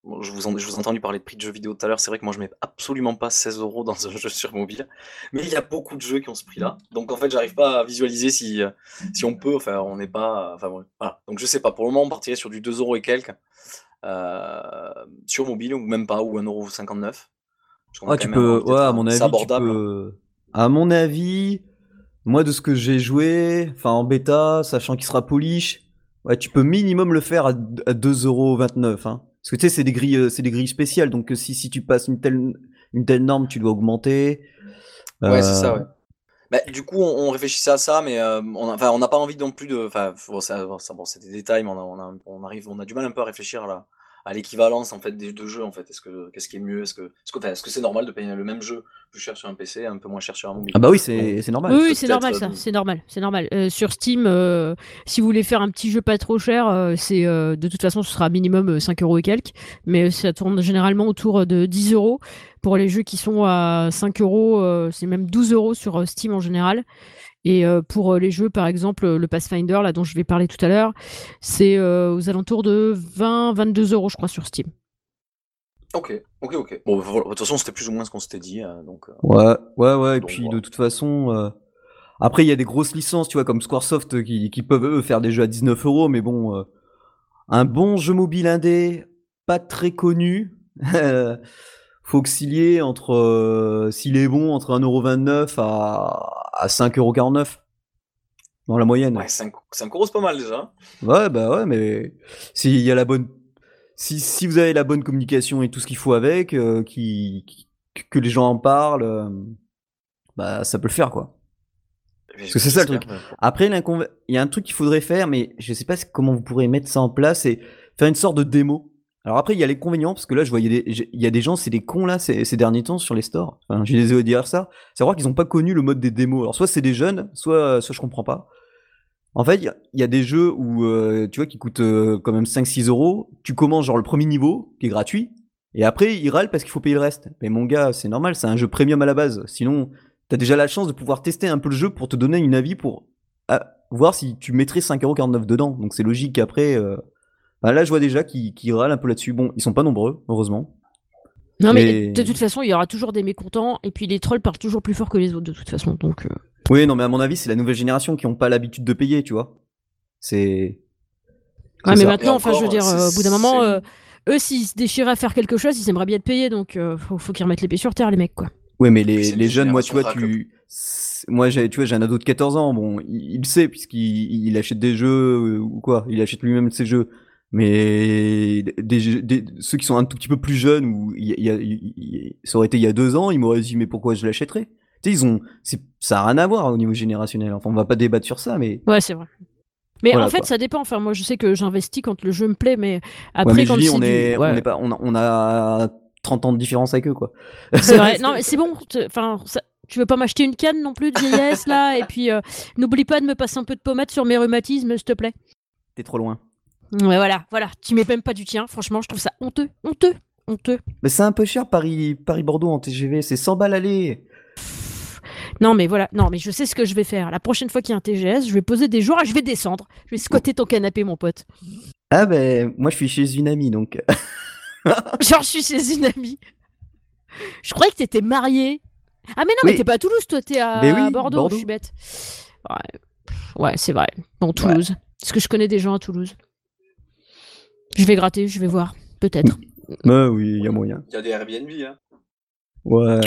S3: bon, je, vous en- je vous ai entendu parler de prix de jeux vidéo tout à l'heure. C'est vrai que moi, je mets absolument pas 16 euros dans un jeu sur mobile. Mais il y a beaucoup de jeux qui ont ce prix-là. Donc en fait, j'arrive pas à visualiser si, euh, si on peut. Enfin, on n'est pas. Enfin, bon, voilà. Donc je sais pas. Pour le moment, on partirait sur du 2 euros et quelques. euh, sur mobile, ou même pas, ou 1,59€. Parce qu'on va
S2: Ouais,
S3: quand
S2: tu peux, ouais, à mon
S3: c'est
S2: avis, tu
S3: abordable.
S2: peux. À mon avis, moi de ce que j'ai joué, enfin en bêta, sachant qu'il sera polish, ouais, tu peux minimum le faire à, à 2,29€. Hein. Parce que tu sais, c'est des grilles, euh, c'est des grilles spéciales, donc euh, si, si tu passes une telle, une telle norme, tu dois augmenter.
S3: Ouais, c'est ça,
S2: Euh,
S3: ouais. Bah, du coup, on, on réfléchissait à ça, mais euh, on a- enfin, on n'a pas envie non plus de. Enfin, bon, ça, bon, ça- bon, c'est des détails, mais on, a, on, a- on arrive, on a du mal un peu à réfléchir à la- à l'équivalence en fait des deux jeux en fait. Est-ce que qu'est-ce qui est mieux? Est-ce que est-ce que enfin, est-ce que c'est normal de payer le même jeu plus cher sur un PC, un peu moins cher sur un mobile?
S2: Ah bah oui, c'est c'est normal.
S1: Oui, oui, c'est normal ça,
S3: euh,
S1: c'est normal, c'est normal. Euh, sur Steam, euh, si vous voulez faire un petit jeu pas trop cher, euh, c'est euh, de toute façon ce sera minimum euh, 5 euros et quelques, mais ça tourne généralement autour de 10 euros. Pour les jeux qui sont à 5 euros, c'est même 12 euros sur Steam en général. Et euh, pour euh, les jeux, par exemple, euh, le Pathfinder, là dont je vais parler tout à l'heure, c'est euh, aux alentours de 20-22 euros, je crois, sur Steam.
S3: Ok, ok, ok. Bon, bah, voilà. De toute façon, c'était plus ou moins ce qu'on s'était dit, donc. euh,
S2: Ouais, ouais, ouais. Et
S3: Donc,
S2: puis
S3: voilà.
S2: de toute façon, euh, après il y a des grosses licences, tu vois, comme Squaresoft qui, qui peuvent eux faire des jeux à 19 euros, mais bon, euh, un bon jeu mobile indé, pas très connu, faut osciller entre, euh, s'il est bon, entre 1,29€ à, à 5,49€ dans la moyenne.
S3: Ouais, 5, 5 euros, c'est pas mal déjà.
S2: Ouais, bah ouais, mais s'il y a la bonne, si, si vous avez la bonne communication et tout ce qu'il faut avec, euh, qui, qui- que les gens en parlent, euh, bah ça peut le faire quoi.
S3: Parce
S2: que c'est ça, le truc. Après, il y a un truc qu'il faudrait faire, mais je sais pas comment vous pourrez mettre ça en place, c'est faire une sorte de démo. Alors après, il y a l'inconvénient, parce que là, je voyais il y a des gens, c'est des cons là, ces, ces derniers temps sur les stores. Enfin, je désolé de dire ça. C'est voir qu'ils n'ont pas connu le mode des démos. Alors soit c'est des jeunes, soit, soit je comprends pas. En fait, il y a- des jeux où, euh, tu vois, qui coûtent euh, quand même 5-6 euros. Tu commences genre le premier niveau, qui est gratuit, et après, ils râlent parce qu'il faut payer le reste. Mais mon gars, c'est normal, c'est un jeu premium à la base. Sinon, t'as déjà la chance de pouvoir tester un peu le jeu pour te donner une avis pour, à- voir si tu mettrais 5,49€ dedans. Donc c'est logique qu'après. euh, bah là, je vois déjà qui, qui râlent un peu là-dessus. Bon, ils sont pas nombreux, heureusement.
S1: Non, mais
S2: Mais-
S1: de toute façon, il y aura toujours des mécontents, et puis les trolls parlent toujours plus fort que les autres, de toute façon. Donc, euh,
S2: Oui, non, mais à mon avis, c'est la nouvelle génération qui ont pas l'habitude de payer, tu vois. C'est.
S1: Ouais, mais
S2: ça.
S1: maintenant, enfin, je veux dire, euh, au bout d'un moment, euh, eux, s'ils se déchiraient à faire quelque chose, ils aimeraient bien être payés, donc euh, faut, faut qu'ils remettent les pieds sur terre, les mecs, quoi.
S2: Ouais, mais les, jeunes, moi, tu vois, tu. Moi, j'ai, tu vois, j'ai un ado de 14 ans. Bon, il, sait puisqu'il il achète des jeux euh, ou quoi. Il achète lui-même ses jeux. Mais des, ceux qui sont un tout petit peu plus jeunes ou il, y a- il- ça aurait été il y a deux ans, ils m'auraient dit mais pourquoi je l'achèterais? Tu sais, ils ont, ça a rien à voir au niveau générationnel. Enfin, on va pas débattre sur ça, mais
S1: Ouais, c'est vrai. Mais
S2: Voilà,
S1: en fait,
S2: quoi.
S1: ça dépend. Enfin, moi, je sais que j'investis quand le jeu me plaît, mais
S2: Ouais,
S1: après,
S2: mais
S1: quand
S2: Julie, on
S1: du-
S2: est,
S1: ouais.
S2: on est pas, on a, on a 30 ans de différence avec eux, quoi.
S1: C'est vrai. Non, mais c'est bon. Enfin, ça- tu veux pas m'acheter une canne non plus de vieillesse là? Et puis, euh, n'oublie pas de me passer un peu de pommade sur mes rhumatismes, s'il te plaît.
S2: T'es trop loin.
S1: Ouais, voilà, voilà. Tu mets même pas du tien. Franchement, je trouve ça honteux, honteux, honteux.
S2: Mais c'est un peu cher Paris, Paris Bordeaux en TGV, c'est 100 balles aller.
S1: Non, mais voilà. Non, mais je sais ce que je vais faire. La prochaine fois qu'il y a un TGS, je vais poser des jours et je vais descendre. Je vais squatter ton canapé, mon pote.
S2: Ah ben, moi je suis chez une amie donc.
S1: Genre, je suis chez une amie. Je croyais que t'étais marié. Ah, mais non, mais t'es pas à Toulouse, toi, t'es à
S2: oui,
S1: Bordeaux,
S2: Bordeaux.
S1: je suis bête. Ouais c'est vrai. Bon, Toulouse. Parce que je connais des gens à Toulouse. Je vais gratter, je vais voir. Peut-être.
S2: Bah oui, il y a moyen.
S3: Il y a des Airbnb, hein.
S2: Ouais.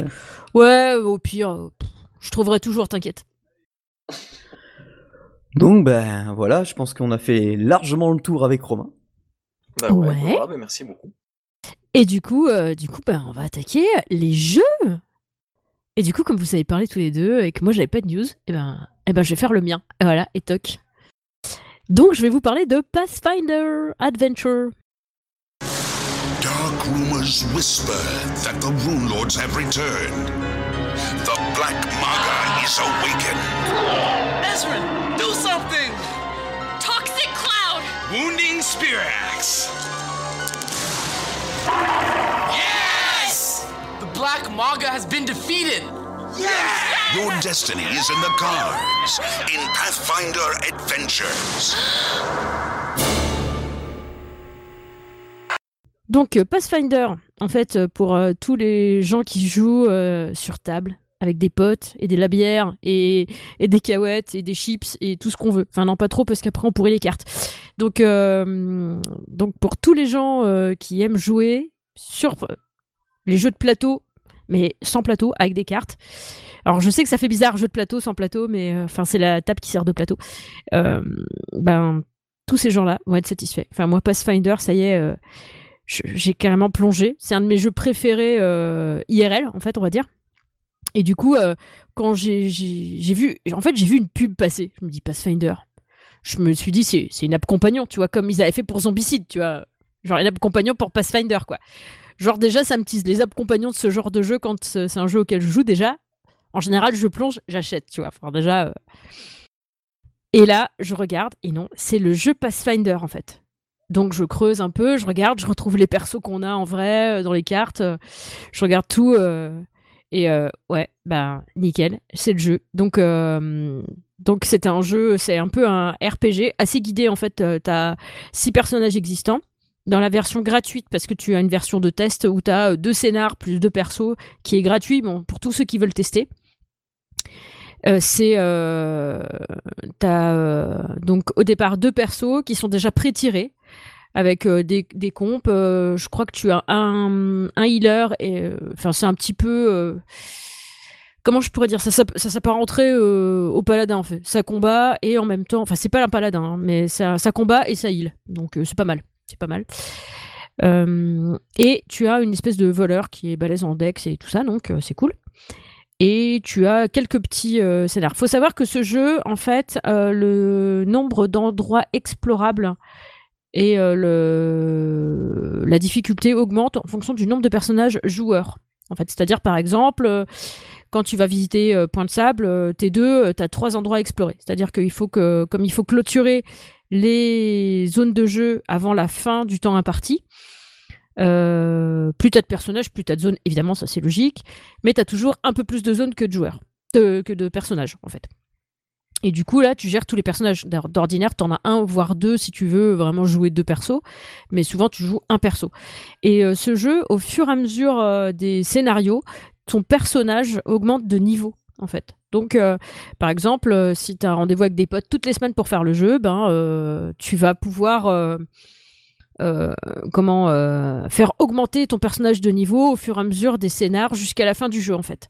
S1: Ouais, au pire, euh, je trouverai toujours, t'inquiète.
S2: Donc ben voilà, je pense qu'on a fait largement le tour avec Romain.
S3: Bah ouais,
S1: Ouais.
S3: voilà, bah merci beaucoup.
S1: Et du coup, euh, du coup, ben, on va attaquer les jeux. Et du coup, comme vous avez parlé tous les deux et que moi j'avais pas de news, et ben, et ben, je vais faire le mien. Et voilà, et toc. Donc, je vais vous parler de Pathfinder Adventure.
S4: Dark rumors whisper that the Rune Lords have returned. The Black Maga is awakened.
S5: Ezrin, do something!
S6: Toxic cloud!
S5: Wounding Spear Axe. Yes! The Black Maga has been defeated.
S4: Your destiny is in the cards in Pathfinder Adventures.
S1: Donc, euh, Pathfinder, en fait, euh, pour euh, tous les gens qui jouent sur table, avec des potes et des labières et, et des cahuètes et des chips et tout ce qu'on veut. Enfin, non, pas trop, parce qu'après, on pourrait les cartes. Donc, donc pour tous les gens qui aiment jouer sur les jeux de plateau, mais sans plateau, avec des cartes. Alors, je sais que ça fait bizarre, jeu de plateau sans plateau, mais euh, enfin, c'est la table qui sert de plateau. Euh, ben, tous ces gens-là vont être satisfaits. Enfin, moi, Pathfinder, ça y est, euh, j'ai carrément plongé. C'est un de mes jeux préférés IRL, en fait, on va dire. Et du coup, quand j'ai vu, en fait, j'ai vu une pub passer. Je me dis Pathfinder. Je me suis dit, c'est c'est une app compagnon, tu vois, comme ils avaient fait pour Zombicide, tu vois. Genre une app compagnon pour Pathfinder, quoi. Genre déjà, ça me tease les apps compagnons de ce genre de jeu quand c'est un jeu auquel je joue déjà. En général, je plonge, j'achète, tu vois. Enfin, déjà. euh. Et là, je regarde, et non, c'est le jeu Pathfinder, en fait. Donc je creuse un peu, je regarde, je retrouve les persos qu'on a en vrai euh, dans les cartes, euh, je regarde tout et ouais, bah nickel, c'est le jeu. Donc donc c'est un jeu, c'est un peu un RPG assez guidé en fait. T'as six personnages existants dans la version gratuite parce que tu as une version de test où t'as euh, deux scénars plus deux persos qui est gratuit bon pour tous ceux qui veulent tester. Euh, c'est euh, t'as donc au départ deux persos qui sont déjà pré-tirés avec des, euh, je crois que tu as un, healer et enfin c'est un petit peu comment je pourrais dire ça ça, ça euh, au paladin en fait. Ça combat et en même temps enfin c'est pas un paladin hein, mais ça, ça combat et ça heal donc c'est pas mal c'est pas mal. Euh, et tu as une espèce de voleur qui est balèze en dex et tout ça donc euh, c'est cool. Et tu as quelques petits euh, scénars. Faut savoir que ce jeu, en fait, euh, le nombre d'endroits explorables et le... la difficulté augmente en fonction du nombre de personnages joueurs. En fait, c'est-à-dire par exemple, quand tu vas visiter Point de Sable, euh, t'es deux, tu as trois endroits à explorer. C'est-à-dire qu'il faut que, comme il faut clôturer les zones de jeu avant la fin du temps imparti, euh, plus t'as de personnages, plus t'as de zones. Évidemment, ça c'est logique, mais t'as toujours un peu plus de zones que de joueurs, que de personnages en fait. Et du coup, là, tu gères tous les personnages. D'or- D'ordinaire, t'en as un, voire deux si tu veux vraiment jouer deux persos. Mais souvent, tu joues un perso. Et euh, ce jeu, au fur et à mesure euh, des scénarios, ton personnage augmente de niveau, en fait. Donc, euh, par exemple, euh, si tu as un rendez-vous avec des potes toutes les semaines pour faire le jeu, ben, euh, tu vas pouvoir comment faire augmenter ton personnage de niveau au fur et à mesure des scénars jusqu'à la fin du jeu, en fait.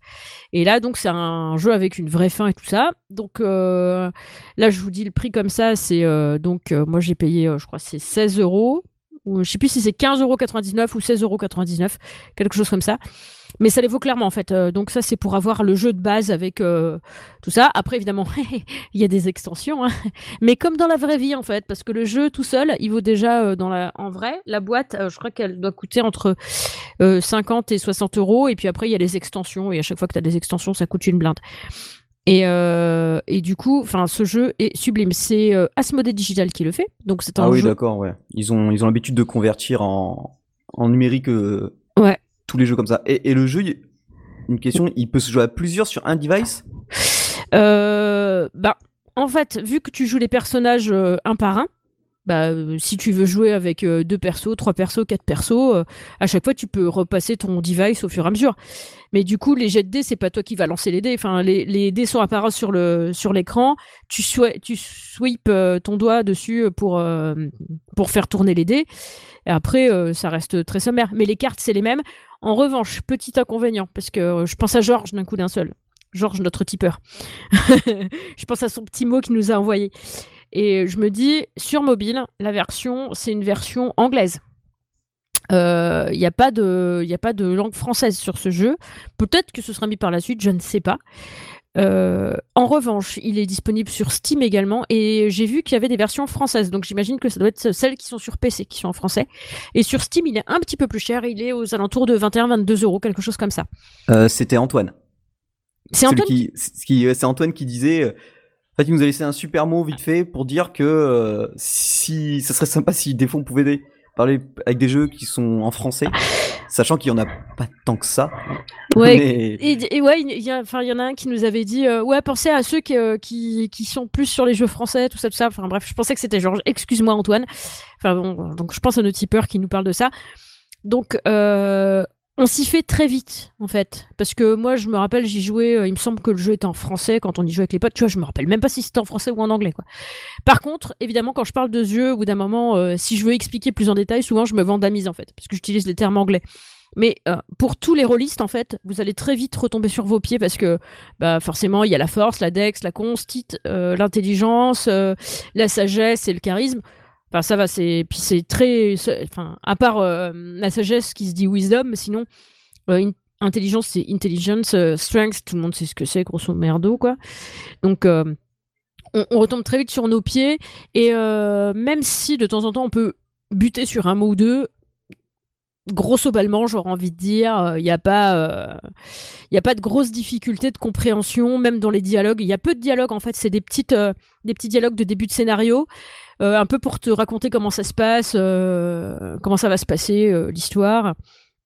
S1: Et là, donc, c'est un jeu avec une vraie fin et tout ça. Donc, là, je vous dis le prix comme ça. C'est donc, moi, j'ai payé, je crois, c'est 16 euros. Ou, je sais plus si c'est 15,99 euros ou 16,99 euros, quelque chose comme ça. Mais ça les vaut clairement, en fait. Euh, donc, ça, c'est pour avoir le jeu de base avec euh, tout ça. Après, évidemment, il y a des extensions. hein. Mais comme dans la vraie vie, en fait. Parce que le jeu tout seul, il vaut déjà, euh, dans la... en vrai, la boîte, euh, je crois qu'elle doit coûter entre euh, 50 et 60 euros. Et puis après, il y a les extensions. Et à chaque fois que tu as des extensions, ça coûte une blinde. Et, et du coup, enfin, ce jeu est sublime. C'est Asmodee Digital qui le fait. Donc, c'est un
S2: Ah oui,
S1: jeu.
S2: d'accord, ouais. Ils ont ils ont l'habitude de convertir en, en numérique euh. Les jeux comme ça. Et, le jeu, une question, il peut se jouer à plusieurs sur un device?
S1: Bah, en fait, vu que tu joues les personnages euh, un par un, bah, euh, si tu veux jouer avec euh, deux persos, trois persos, quatre persos, euh, à chaque fois tu peux repasser ton device au fur et à mesure. Mais du coup, les jets de dés, c'est pas toi qui vas lancer les dés. Les, dés sont apparus sur l'écran. Tu swi- tu ton doigt dessus pour faire tourner les dés. Et après, ça reste très sommaire. Mais les cartes, c'est les mêmes. En revanche, petit inconvénient, parce que je pense à Georges d'un coup d'un seul. Georges, notre tipeur. je pense à son petit mot qu'il nous a envoyé. Et je me dis, sur mobile, la version, c'est une version anglaise. Il n'y a, pas de- y a pas de langue française sur ce jeu. Peut-être que ce sera mis par la suite, je ne sais pas. Euh, en revanche, il est disponible sur Steam également et j'ai vu qu'il y avait des versions françaises. Donc j'imagine que ça doit être celles qui sont sur PC qui sont en français. Et sur Steam, il est un petit peu plus cher. Il est aux alentours de 21-22 euros, quelque chose comme ça.
S2: Euh, C'était Antoine.
S1: C'est Antoine
S2: qui, c'est- qui- c'est Antoine qui disait. En fait, il nous a laissé un super mot vite fait pour dire que euh, si ça serait sympa si des fois on pouvait des- parler avec des jeux qui sont en français, sachant qu'il y en a pas tant que ça.
S1: Ouais,
S2: Mais-
S1: Et, et ouais, il y, a- enfin, il y en a un qui nous avait dit euh, Ouais, pensez à ceux qui, euh, qui, qui sont plus sur les jeux français, tout ça, tout ça. Enfin bref, je pensais que c'était Georges. Excuse-moi, Antoine. Enfin bon, donc je pense à nos tipeurs qui nous parlent de ça. Donc, euh, on s'y fait très vite, en fait. Parce que moi, je me rappelle, j'y jouais, euh, il me semble que le jeu était en français quand on y jouait avec les potes. Tu vois, je me rappelle même pas si c'était en français ou en anglais, quoi. Par contre, évidemment, quand je parle de ce jeu, au bout d'un moment, euh, si je veux expliquer plus en détail, souvent je me vandamise, en fait. Parce que j'utilise les termes anglais. Mais euh, pour tous les rôlistes, en fait, vous allez très vite retomber sur vos pieds parce que bah, forcément, il y a la force, la dex, la constite, l'intelligence, la sagesse et le charisme. Enfin, ça va, c'est. Puis c'est très. Enfin, à part euh, la sagesse qui se dit wisdom, sinon, euh, in- intelligence, c'est intelligence, euh, strength, tout le monde sait ce que c'est, grosso merdo, quoi. Donc. on, retombe très vite sur nos pieds et même si de temps en temps on peut buter sur un mot ou deux, grosso ballement, j'aurais envie de dire, il n'y a pas, y a pas de grosses difficultés de compréhension, même dans les dialogues. Il y a peu de dialogues en fait, c'est des petites, des petits dialogues de début de scénario, euh, un peu pour te raconter comment ça se passe, euh, comment ça va se passer euh, l'histoire,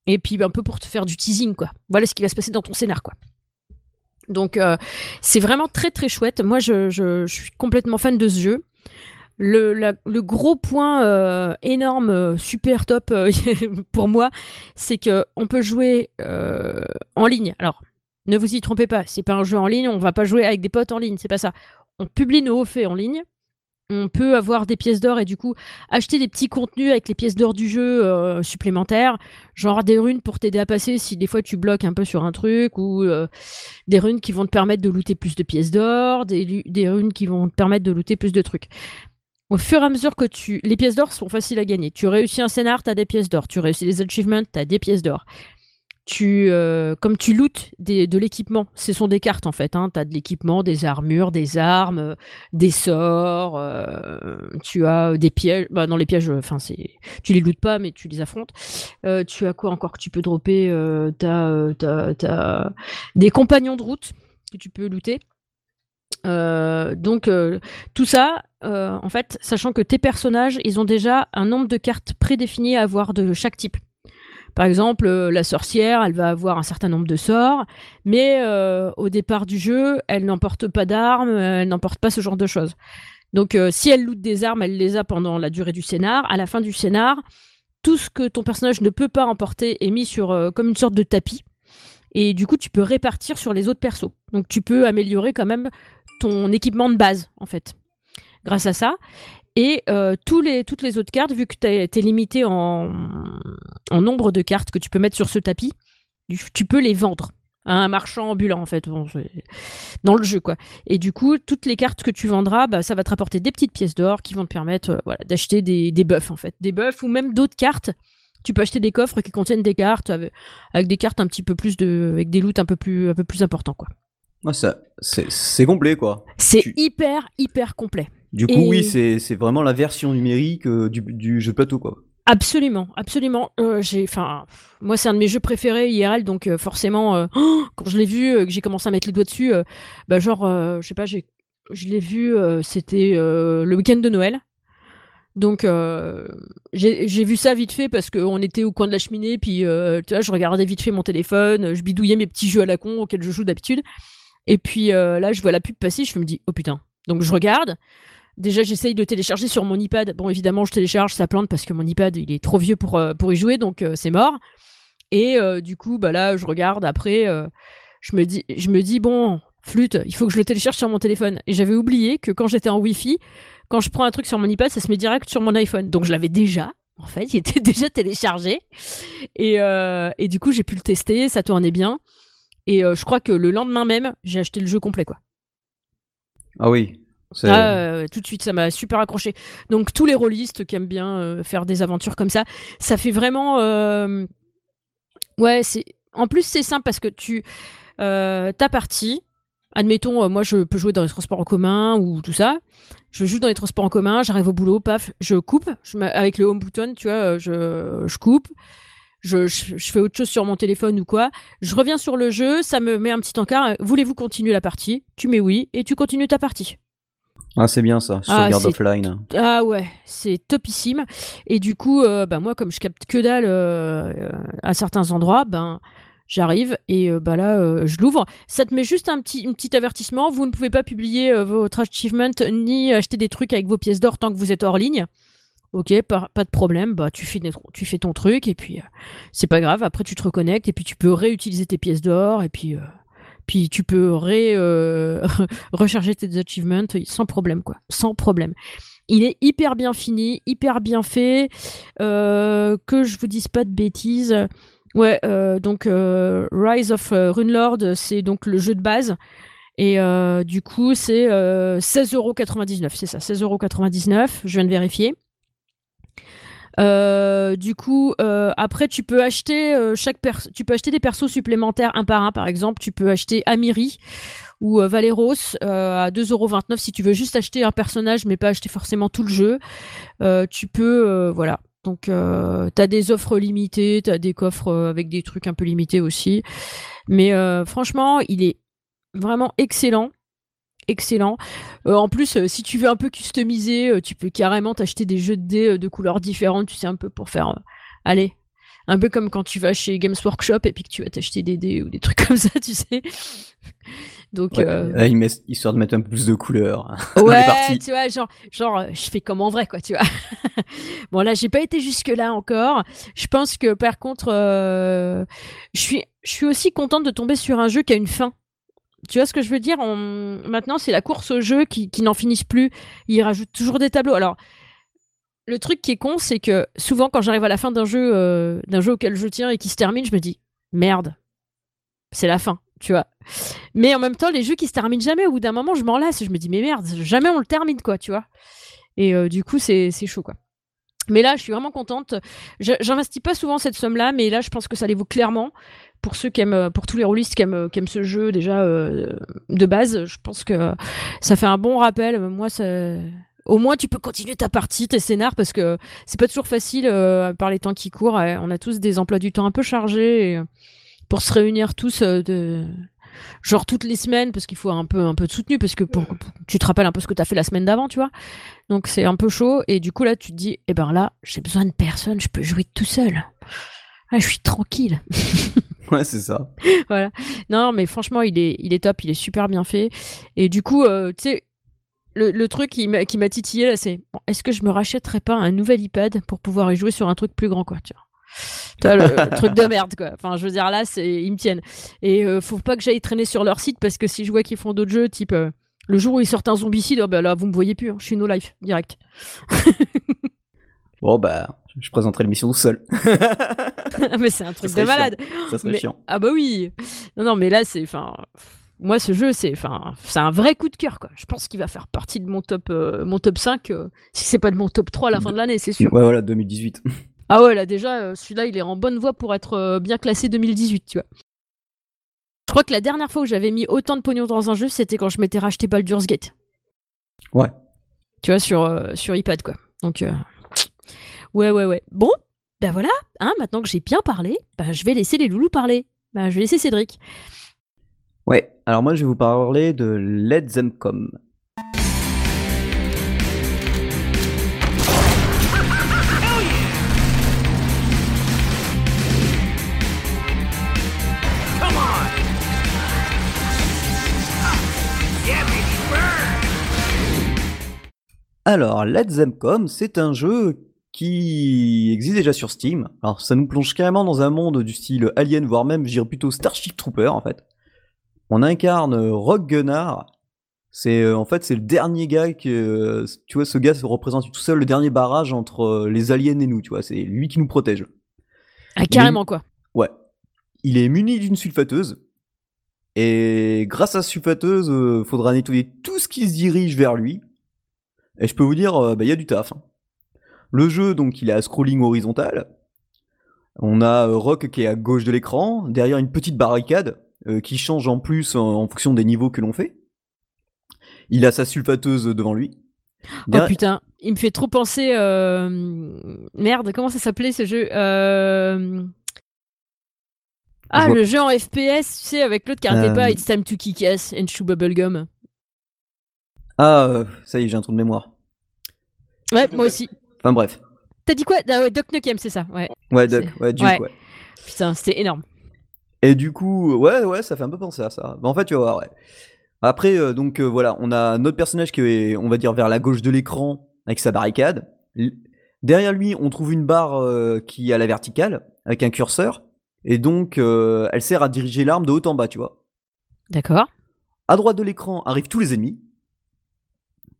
S1: et puis un peu pour te faire du teasing quoi. Voilà ce qui va se passer dans ton scénar quoi. Donc c'est vraiment très très chouette. Moi je, je- suis complètement fan de ce jeu. Le, le gros point énorme, super top pour moi, c'est que on peut jouer en ligne. Alors, ne vous y trompez pas, c'est pas un jeu en ligne, on va pas jouer avec des potes en ligne, c'est pas ça. On publie nos hauts faits en ligne. On peut avoir des pièces d'or et du coup acheter des petits contenus avec les pièces d'or du jeu euh, supplémentaires, genre des runes pour t'aider à passer si des fois tu bloques un peu sur un truc ou euh, des runes qui vont te permettre de looter plus de pièces d'or, des, runes qui vont te permettre de looter plus de trucs. Au fur et à mesure que tu... Les pièces d'or sont faciles à gagner. Tu réussis un scénar, tu as des pièces d'or. Tu réussis les achievements, tu as des pièces d'or. Tu, euh, comme tu lootes de l'équipement, ce sont des cartes en fait. Hein. Tu as de l'équipement, des armures, des armes, euh, des sorts. euh, tu as des pièges. Bah, non, les pièges, enfin, c'est tu les lootes pas, mais tu les affrontes. Tu as quoi encore que tu peux dropper Tu as, des compagnons de route que tu peux looter. Donc tout ça, en fait, sachant que tes personnages, ils ont déjà un nombre de cartes prédéfinies à avoir de chaque type. Par exemple, euh, la sorcière, elle va avoir un certain nombre de sorts, mais euh, au départ du jeu, elle n'emporte pas d'armes, elle n'emporte pas ce genre de choses. Donc, euh, si elle loot des armes, elle les a pendant la durée du scénar. À la fin du scénar, tout ce que ton personnage ne peut pas emporter est mis sur comme une sorte de tapis. Et du coup, tu peux répartir sur les autres persos. Donc, tu peux améliorer quand même ton équipement de base, en fait, grâce à ça. Et euh, tous les, toutes les autres cartes, vu que tu es limité en, en nombre de cartes que tu peux mettre sur ce tapis, tu- peux les vendre à un marchand ambulant, en fait, Bon, dans le jeu, quoi. Et du coup, toutes les cartes que tu vendras, bah, ça va te rapporter des petites pièces d'or qui vont te permettre euh, voilà, d'acheter des, des buffs, en fait. Des buffs ou même d'autres cartes. Tu peux acheter des coffres qui contiennent des cartes avec, avec des cartes un petit peu plus de. avec des loots un peu plus, un peu plus importants, quoi.
S2: Ouais, ça, c'est c'est complet, quoi.
S1: C'est
S2: Tu-
S1: hyper, hyper complet.
S2: Du coup,
S1: Et-
S2: oui, c'est vraiment la version numérique euh, du, du jeu de plateau, quoi.
S1: Absolument, absolument. Euh, j'ai, enfin, moi c'est un de mes jeux préférés IRL, donc euh, forcément, oh, quand je l'ai vu, que j'ai commencé à mettre les doigts dessus, bah genre, je sais pas, j'ai, je l'ai vu, c'était le week-end de Noël. Donc euh, j'ai j'ai vu ça vite fait parce qu'on était au coin de la cheminée, puis euh, tu vois, je regardais vite fait mon téléphone, je bidouillais mes petits jeux à la con auxquels je joue d'habitude. Et puis euh, là, je vois la pub passer, je me dis, oh putain. Donc je regarde. Déjà, j'essaye de télécharger sur mon iPad. Bon, évidemment, je télécharge, ça plante parce que mon iPad, il est trop vieux pour, euh, pour y jouer, donc euh, c'est mort. Et euh, du coup, bah là, je regarde après, je, me dis, je me dis, bon, flûte, il faut que je le télécharge sur mon téléphone. Et j'avais oublié que quand j'étais en Wi-Fi, quand je prends un truc sur mon iPad, ça se met direct sur mon iPhone. Donc je l'avais déjà, en fait, il était déjà téléchargé. Et, et du coup, j'ai pu le tester, ça tournait bien. Et je crois que le lendemain même, j'ai acheté le jeu complet, quoi.
S2: Ah oui.
S1: Ah, tout de suite, ça m'a super accroché. Donc tous les rôlistes qui aiment bien euh, faire des aventures comme ça, ça fait vraiment. euh, Ouais, c'est. En plus, c'est simple parce que tu. Euh, ta partie, admettons, moi je peux jouer dans les transports en commun ou tout ça. Je joue dans les transports en commun, j'arrive au boulot, paf, je coupe. Avec le home button, tu vois, je, coupe. Je, fais autre chose sur mon téléphone ou quoi. Je reviens sur le jeu, ça me met un petit encart. Voulez-vous continuer la partie? Tu mets oui et tu continues ta partie.
S2: Ah, c'est bien ça,
S1: Ah,
S2: sauvegarde offline.
S1: Ah ouais, c'est topissime. Et du coup, euh, bah moi, comme je capte que dalle euh, euh, à certains endroits, ben j'arrive et euh, bah là, je l'ouvre. Ça te met juste un petit, un petit avertissement. Vous ne pouvez pas publier votre achievement ni acheter des trucs avec vos pièces d'or tant que vous êtes hors ligne. Ok, pas, pas de problème. Bah tu fais, tu fais ton truc et puis c'est pas grave. Après, tu te reconnectes et puis tu peux réutiliser tes pièces d'or et puis. Puis tu peux euh, recharger tes achievements sans problème, quoi. Sans problème. Il est hyper bien fini, hyper bien fait. Euh, que je vous dise pas de bêtises. Ouais, euh, donc Rise of Runelord, c'est donc le jeu de base. Et du coup, c'est euh, 16,99€. C'est ça, 16,99€. Je viens de vérifier. Euh, du coup, euh, après, tu peux acheter euh, chaque tu peux acheter des persos supplémentaires un par un. Par exemple, tu peux acheter Amiri ou euh, Valeros à 2,29€ si tu veux juste acheter un personnage, mais pas acheter forcément tout le jeu. Tu peux, voilà. Donc, t'as des offres limitées, t'as des coffres avec des trucs un peu limités aussi. Mais franchement, il est vraiment excellent. Excellent. Euh, en plus, euh, si tu veux un peu customiser, euh, tu peux carrément t'acheter des jeux de dés de couleurs différentes, tu sais, un peu pour faire. allez, un peu comme quand tu vas chez Games Workshop et puis que tu vas t'acheter des dés ou des trucs comme ça, tu sais. Donc,
S2: Ouais, là, il met- histoire de mettre un peu plus de couleur dans les
S1: Ouais, tu vois, genre, genre, je fais comme en vrai, quoi, tu vois. bon, là, j'ai pas été jusque-là encore. Je pense que, par contre, je suis, je suis aussi contente de tomber sur un jeu qui a une fin. Tu vois ce que je veux dire Maintenant, c'est la course au jeu qui, n'en finissent plus. Ils rajoutent toujours des tableaux. Alors, le truc qui est con, c'est que souvent, quand j'arrive à la fin d'un jeu, euh, d'un jeu auquel je tiens et qui se termine, je me dis merde, c'est la fin, tu vois. Mais en même temps, les jeux qui se terminent jamais, au bout d'un moment, je m'en lasse. Je me dis, mais merde, jamais on le termine, quoi, tu vois. Et euh, du coup, c'est chaud, quoi. Mais là, je suis vraiment contente. J'investis pas souvent cette somme-là, mais là, je pense que ça les vaut clairement. Pour ceux qui aiment, pour tous les rôlistes qui aiment, qui aiment ce jeu déjà euh, de base, je pense que ça fait un bon rappel. Moi, ça... au moins, tu peux continuer ta partie, tes scénars, parce que c'est pas toujours facile euh, par les temps qui courent. Ouais, On a tous des emplois du temps un peu chargés. Et, pour se réunir tous euh, de genre toutes les semaines parce qu'il faut un peu un peu de soutenu parce que pour- tu te rappelles un peu ce que tu as fait la semaine d'avant tu vois donc c'est un peu chaud et du coup là tu te dis eh ben là j'ai besoin de personne je peux jouer tout seul Ah, je suis tranquille.
S2: Ouais, c'est ça.
S1: voilà. Non, mais franchement, il est, il est top, il est super bien fait. Et du coup, euh, tu sais, le, le truc qui m'a qui m'a titillé là, c'est bon, est-ce que je me rachèterais pas un nouvel iPad pour pouvoir y jouer sur un truc plus grand, quoi, tu vois. Le, le truc de merde, quoi. Enfin, je veux dire, là, c'est, ils me tiennent. Et euh, faut pas que j'aille traîner sur leur site parce que si je vois qu'ils font d'autres jeux, type euh, le jour où ils sortent un zombicide, oh, bah là, vous me voyez plus, hein, je suis no life, direct.
S2: Bon, bah, je présenterai l'émission tout seul.
S1: mais c'est un truc de
S2: chiant.
S1: malade.
S2: ça serait
S1: Mais-
S2: chiant.
S1: Ah bah oui. Non non mais là c'est enfin moi ce jeu c'est enfin c'est un vrai coup de cœur quoi. Je pense qu'il va faire partie de mon top euh, mon top 5 euh, si c'est pas de mon top 3 à la fin de l'année, c'est sûr.
S2: Ouais, voilà, 2018.
S1: Ah ouais, là déjà euh, celui-là il est en bonne voie pour être bien classé 2018, tu vois. Je crois que la dernière fois où j'avais mis autant de pognon dans un jeu, c'était quand je m'étais racheté Baldur's Gate.
S2: Ouais.
S1: Tu vois sur euh, sur iPad quoi. Donc ouais ouais ouais. Bon, ben voilà, hein, maintenant que j'ai bien parlé, ben, je vais laisser les loulous parler. Ben, je vais laisser Cédric.
S2: Ouais, alors moi je vais vous parler de Let Them Come. Alors, Let Them Come, c'est un jeu qui existe déjà sur Steam. Alors, ça nous plonge carrément dans un monde du style Alien, voire même, je dirais plutôt Starship Trooper, en fait. On incarne euh, Rock Gunnar. C'est euh, en fait c'est le dernier gars que euh, tu vois ce gars se représente tout seul le dernier barrage entre les aliens et nous, tu vois, c'est lui qui nous protège.
S1: Ah, carrément quoi.
S2: Ouais. Il est muni d'une sulfateuse. Et grâce à sulfateuse, euh, faudra nettoyer tout ce qui se dirige vers lui. Et je peux vous dire, euh, bah, il y a du taf. hein. Le jeu, donc, il est à scrolling horizontal. On a euh, Rock qui est à gauche de l'écran, derrière une petite barricade euh, qui change en plus en, en fonction des niveaux que l'on fait. Il a sa sulfateuse devant lui.
S1: Oh putain, il me fait trop penser. euh, Merde, comment ça s'appelait ce jeu Euh, Ah,
S2: Je
S1: le jeu en FPS, tu sais, avec l'autre qui arrêtait pas It's time to kick ass and chew bubblegum.
S2: Ah, ça y est, j'ai un trou de mémoire.
S1: Ouais, moi aussi.
S2: Enfin bref.
S1: T'as dit quoi? Ah ouais, Doc Nukem, c'est ça. Ouais.
S2: Ouais, Doc, ouais, Duke,
S1: ouais.
S2: ouais.
S1: Putain, c'était énorme.
S2: Et du coup, ouais, ouais, ça fait un peu penser à ça. Mais en fait, tu vas voir, ouais. Après, euh, donc euh, voilà, on a notre personnage qui est, on va dire, vers la gauche de l'écran avec sa barricade. L- Derrière lui, on trouve une barre euh, qui est à la verticale avec un curseur. Et donc, elle sert à diriger l'arme de haut en bas, tu vois.
S1: D'accord.
S2: À droite de l'écran arrivent tous les ennemis.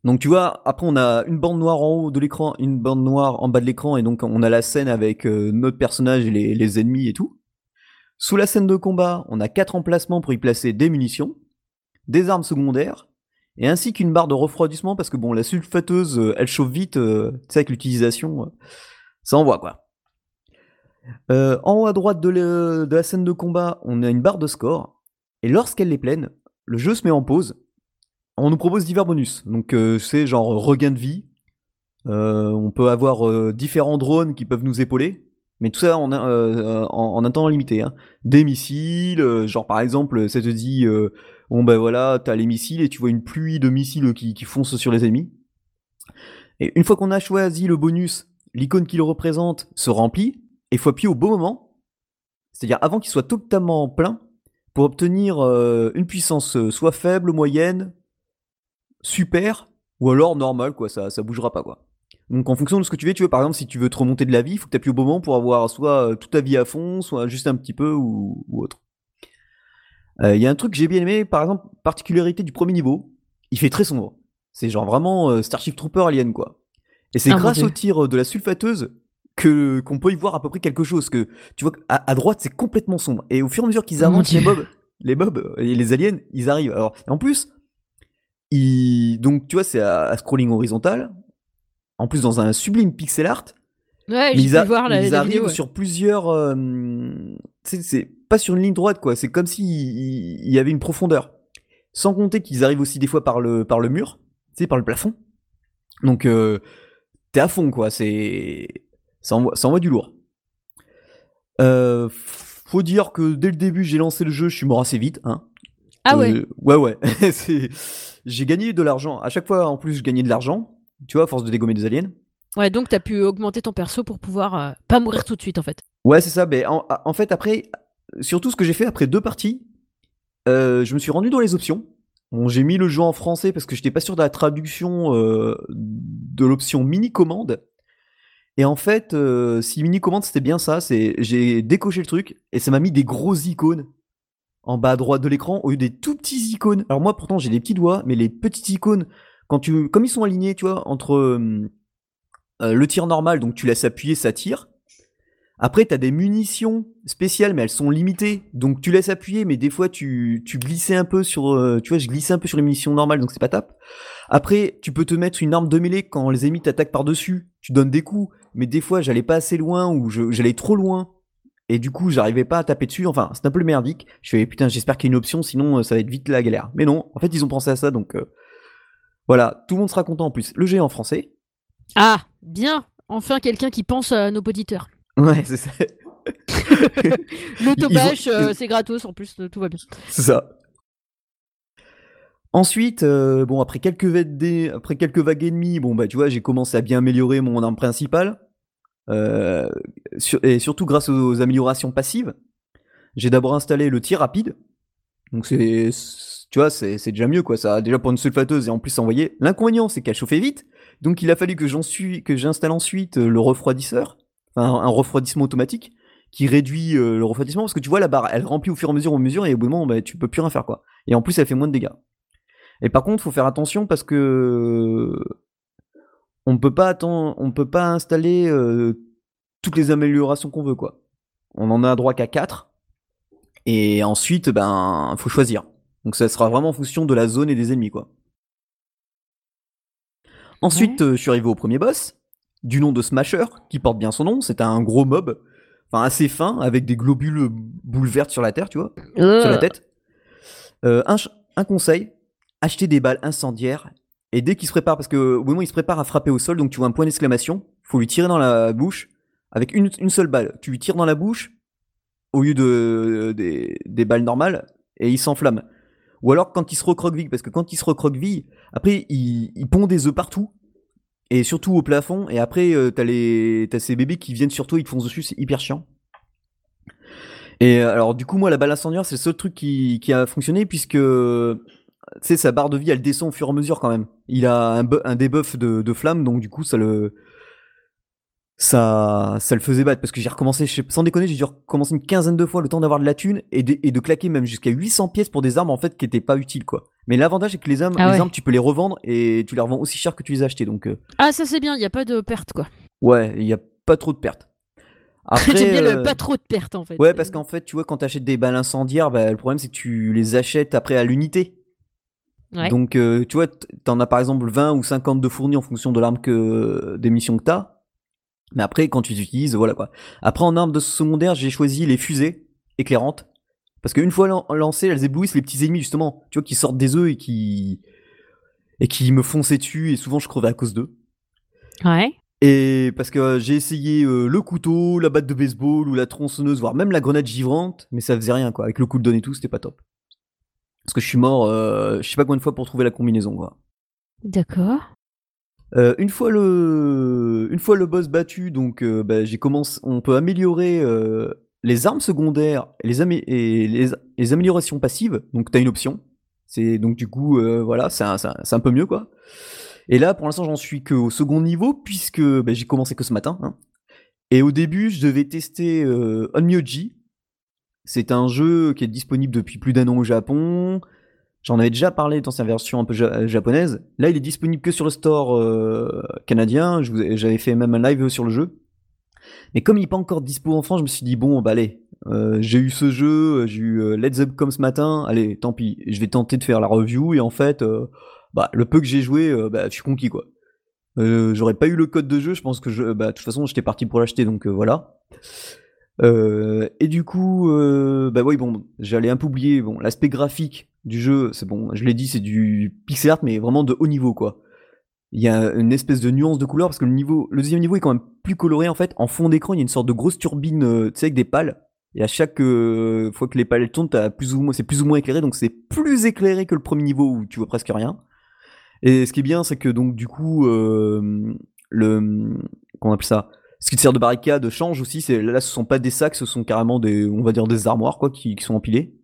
S2: Donc tu vois, après on a une bande noire en haut de l'écran, une bande noire en bas de l'écran, et donc on a la scène avec euh, notre personnage et les, ennemis et tout. Sous la scène de combat, on a quatre emplacements pour y placer des munitions, des armes secondaires, et ainsi qu'une barre de refroidissement, parce que bon, la sulfateuse, euh, elle chauffe vite, euh, tu sais, avec l'utilisation, ça envoie quoi. En haut à droite de la scène de combat, on a une barre de score, et lorsqu'elle est pleine, le jeu se met en pause. On nous propose divers bonus. Donc euh, c'est genre regain de vie. Euh, on peut avoir euh, différents drones qui peuvent nous épauler. Mais tout ça en, euh, en, un temps limité. hein. Des missiles, euh, genre par exemple, ça te dit, euh, bon ben voilà, t'as les missiles et tu vois une pluie de missiles qui, qui foncent sur les ennemis. Et une fois qu'on a choisi le bonus, l'icône qui le représente se remplit et faut appuyer au bon moment. C'est-à-dire avant qu'il soit totalement plein pour obtenir euh, une puissance euh, soit faible, moyenne, super, ou alors normale, quoi, ça, ça bougera pas, quoi. Donc en fonction de ce que tu veux, tu veux par exemple si tu veux te remonter de la vie, il faut que tu appuies au bon moment pour avoir soit euh, toute ta vie à fond, soit juste un petit peu ou, ou autre. Euh, Il y a un truc que j'ai bien aimé, par exemple, particularité du premier niveau, il fait très sombre. C'est genre vraiment euh, Starship Trooper Alien quoi. Et c'est
S1: Ah,
S2: grâce au tir de la sulfateuse que qu'on peut y voir à peu près quelque chose. Que tu vois à, à droite c'est complètement sombre. Et au fur et à mesure qu'ils
S1: Oh,
S2: avancent, les mobs, les mobs et les aliens, ils arrivent. Alors en plus, donc tu vois c'est à, à scrolling horizontal. En plus dans un sublime pixel art.
S1: Ouais,
S2: Mais
S1: j'ai
S2: ils,
S1: pu
S2: a-
S1: voir la,
S2: ils
S1: la
S2: arrivent
S1: vidéo. ouais.
S2: sur plusieurs. euh, c'est pas sur une ligne droite, quoi. C'est comme s'il il il y avait une profondeur. Sans compter qu'ils arrivent aussi des fois par le, par le mur, tu sais, par le plafond. Donc, euh, t'es à fond, quoi. C'est. Ça envoie, ça envoie du lourd. Euh, faut dire que dès le début, j'ai lancé le jeu, je suis mort assez vite, hein.
S1: Ah ouais.
S2: Euh, ouais, ouais. C'est- j'ai gagné de l'argent. À chaque fois, en plus, je gagnais de l'argent. Tu vois, à force de dégommer des aliens.
S1: Ouais, donc t'as pu augmenter ton perso pour pouvoir euh, pas mourir tout de suite en fait.
S2: Ouais, c'est ça. Mais en, en fait, après, surtout ce que j'ai fait après deux parties, euh, je me suis rendu dans les options. Bon, j'ai mis le jeu en français parce que j'étais pas sûr de la traduction euh, de l'option mini commande. Et en fait, si mini commande c'était bien ça, c'est j'ai décoché le truc et ça m'a mis des grosses icônes en bas à droite de l'écran au lieu des tout petits icônes. Alors moi pourtant j'ai des petits doigts, mais les petites icônes, quand tu, comme ils sont alignés, tu vois, entre euh, euh, le tir normal, donc tu laisses appuyer, ça tire. Après, tu as des munitions spéciales, mais elles sont limitées. Donc tu laisses appuyer, mais des fois tu, tu glissais un peu sur. euh, tu vois, je glissais un peu sur les munitions normales, donc c'est pas top. Après, tu peux te mettre une arme de mêlée quand les ennemis t'attaquent par-dessus. Tu donnes des coups, mais des fois j'allais pas assez loin ou j'allais trop loin. Et du coup, j'arrivais pas à taper dessus. Enfin, c'est un peu le merdique. Je fais putain, j'espère qu'il y a une option, sinon euh, ça va être vite la galère. Mais non, en fait, ils ont pensé à ça, donc euh, voilà, tout le monde sera content en plus. Le jeu est en français.
S1: Ah, bien Enfin quelqu'un qui pense à nos auditeurs.
S2: Ouais, c'est ça.
S1: L'autobâche,
S2: ont-
S1: euh, c'est gratos en plus, tout va bien.
S2: C'est ça. Ensuite, euh, bon, après quelques, VD, après quelques vagues ennemies, bon, bah, tu vois, j'ai commencé à bien améliorer mon arme principale. Euh, et surtout grâce aux améliorations passives. J'ai d'abord installé le tir rapide. Donc, c'est, tu vois, c'est c'est déjà mieux, quoi. Ça, déjà pour une sulfateuse et en plus envoyer. L'inconvénient, c'est qu'elle chauffait vite. Donc, il a fallu que j'en suis, que j'installe ensuite euh, le refroidisseur. Enfin, un refroidissement automatique qui réduit euh, le refroidissement parce que tu vois la barre elle remplit au fur et à mesure au mesure et au bout d'un moment bah, tu peux plus rien faire quoi et en plus elle fait moins de dégâts et par contre faut faire attention parce que on peut pas attendre on peut pas installer euh, toutes les améliorations qu'on veut quoi. On en a droit qu'à 4 et ensuite ben faut choisir. Donc ça sera vraiment en fonction de la zone et des ennemis quoi. Ensuite euh, je suis arrivé au premier boss du nom de Smasher qui porte bien son nom. C'est un gros mob enfin assez fin avec des globules boules vertes sur la terre tu vois sur la tête. Euh, un conseil, acheter des balles incendiaires. Et dès qu'il se prépare, parce que au moment où il se prépare à frapper au sol, donc tu vois un point d'exclamation, faut lui tirer dans la bouche avec une, seule balle. Tu lui tires dans la bouche au lieu de, des, balles normales et il s'enflamme. Ou alors quand il se recroqueville, parce que quand il se recroqueville, après il, il pond des œufs partout et surtout au plafond. Et après euh, t'as les t'as ces bébés qui viennent sur toi, ils te foncent dessus, c'est hyper chiant. Et euh, alors du coup moi la balle incendiaire c'est le seul truc qui a fonctionné puisque tu sais sa barre de vie elle descend au fur et à mesure quand même. Il a un, un debuff de, de flamme donc du coup ça le ça ça le faisait battre parce que j'ai recommencé je sais- sans déconner j'ai dû recommencer une quinzaine de fois le temps d'avoir de la thune et de, et de claquer même jusqu'à 800 pièces pour des armes en fait qui étaient pas utiles quoi. Mais l'avantage c'est que les armes
S1: Ah
S2: les armes tu peux les revendre et tu les revends aussi cher que tu les as achetées donc euh,
S1: Ah, ça c'est bien, il n'y a pas de perte quoi.
S2: ouais il y a pas trop de pertes. Après
S1: J'aime bien le
S2: euh,
S1: pas trop de perte en fait.
S2: Ouais, parce qu'en fait, tu vois, quand t'achètes des balles incendiaires, bah, le problème c'est que tu les achètes après à l'unité.
S1: Ouais.
S2: Donc, euh, tu vois, t'en as par exemple 20 ou 50 de fournis en fonction de l'arme que des missions que t'as. Mais après, quand tu les utilises, voilà quoi. Après, en arme de secondaire, j'ai choisi les fusées éclairantes. Parce qu'une fois lan- lancées, elles éblouissent les petits ennemis, justement. Tu vois, qui sortent des œufs et qui. et qui me fonçaient dessus, et souvent je crevais à cause d'eux.
S1: Ouais.
S2: Et parce que euh, j'ai essayé euh, le couteau, la batte de baseball ou la tronçonneuse, voire même la grenade givrante, mais ça faisait rien quoi. Avec le cooldown et tout, c'était pas top. Parce que je suis mort, euh, je sais pas combien de fois pour trouver la combinaison quoi.
S1: D'accord.
S2: Euh, une fois le, une fois le boss battu, donc euh, bah, j'ai commencé, on peut améliorer les armes secondaires et les, amé- et les, les améliorations passives. Donc t'as une option. C'est donc du coup voilà, c'est un, un- un peu mieux quoi. Et là pour l'instant j'en suis qu'au second niveau puisque bah, j'ai commencé que ce matin. hein. Et au début je devais tester euh, Onmyoji. C'est un jeu qui est disponible depuis plus d'un an au Japon. J'en avais déjà parlé dans sa version un peu ja- japonaise. Là, il est disponible que sur le store euh, canadien. J'avais fait même un live sur le jeu. Mais comme il n'est pas encore dispo en France, je me suis dit, bon, bah allez, euh, j'ai eu ce jeu, j'ai eu euh, Let's Up comme ce matin, allez, tant pis, je vais tenter de faire la review. Et en fait, euh, bah, le peu que j'ai joué, euh, bah, je suis conquis, quoi. Euh, J'aurais pas eu le code de jeu, je pense que je, bah, de toute façon, j'étais parti pour l'acheter, donc euh, voilà. Et du coup, euh, oui, bon, j'allais un peu oublier, bon, l'aspect graphique du jeu, c'est bon, je l'ai dit, c'est du pixel art, mais vraiment de haut niveau, quoi. Il y a une espèce de nuance de couleur, parce que le niveau, le deuxième niveau est quand même plus coloré, en fait. En fond d'écran, il y a une sorte de grosse turbine, tu sais, avec des pales. Et à chaque fois que les pales tournent, t'as plus ou moins, c'est plus ou moins éclairé, donc c'est plus éclairé que le premier niveau où tu vois presque rien. Et ce qui est bien, c'est que donc du coup, le qu'on appelle ça? Ce qui te sert de barricade change aussi. C'est là, ce sont pas des sacs, ce sont carrément des, on va dire des armoires quoi, qui, qui sont empilées.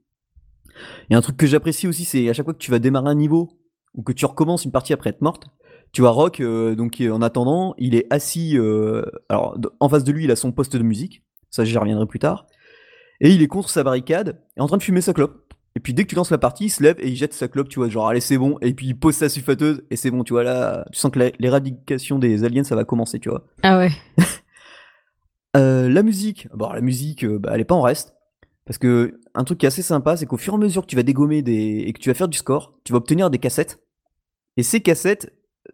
S2: Et un truc que j'apprécie aussi, c'est à chaque fois que tu vas démarrer un niveau ou que tu recommences une partie après être morte, tu vois Rock, euh, donc euh, en attendant, il est assis. euh, alors en face de lui, il a son poste de musique. Ça, j'y reviendrai plus tard. Et il est contre sa barricade, et en train de fumer sa clope. Et puis dès que tu lances la partie, il se lève et il jette sa clope, tu vois, genre allez c'est bon. Et puis il pose sa sulfateuse et c'est bon, tu vois là, tu sens que l'éradication des aliens, ça va commencer, tu vois.
S1: Ah ouais.
S2: Euh, la musique, bon, la musique, euh, bah, elle est pas en reste. Parce que un truc qui est assez sympa, c'est qu'au fur et à mesure que tu vas dégommer des... et que tu vas faire du score, tu vas obtenir des cassettes. Et ces cassettes,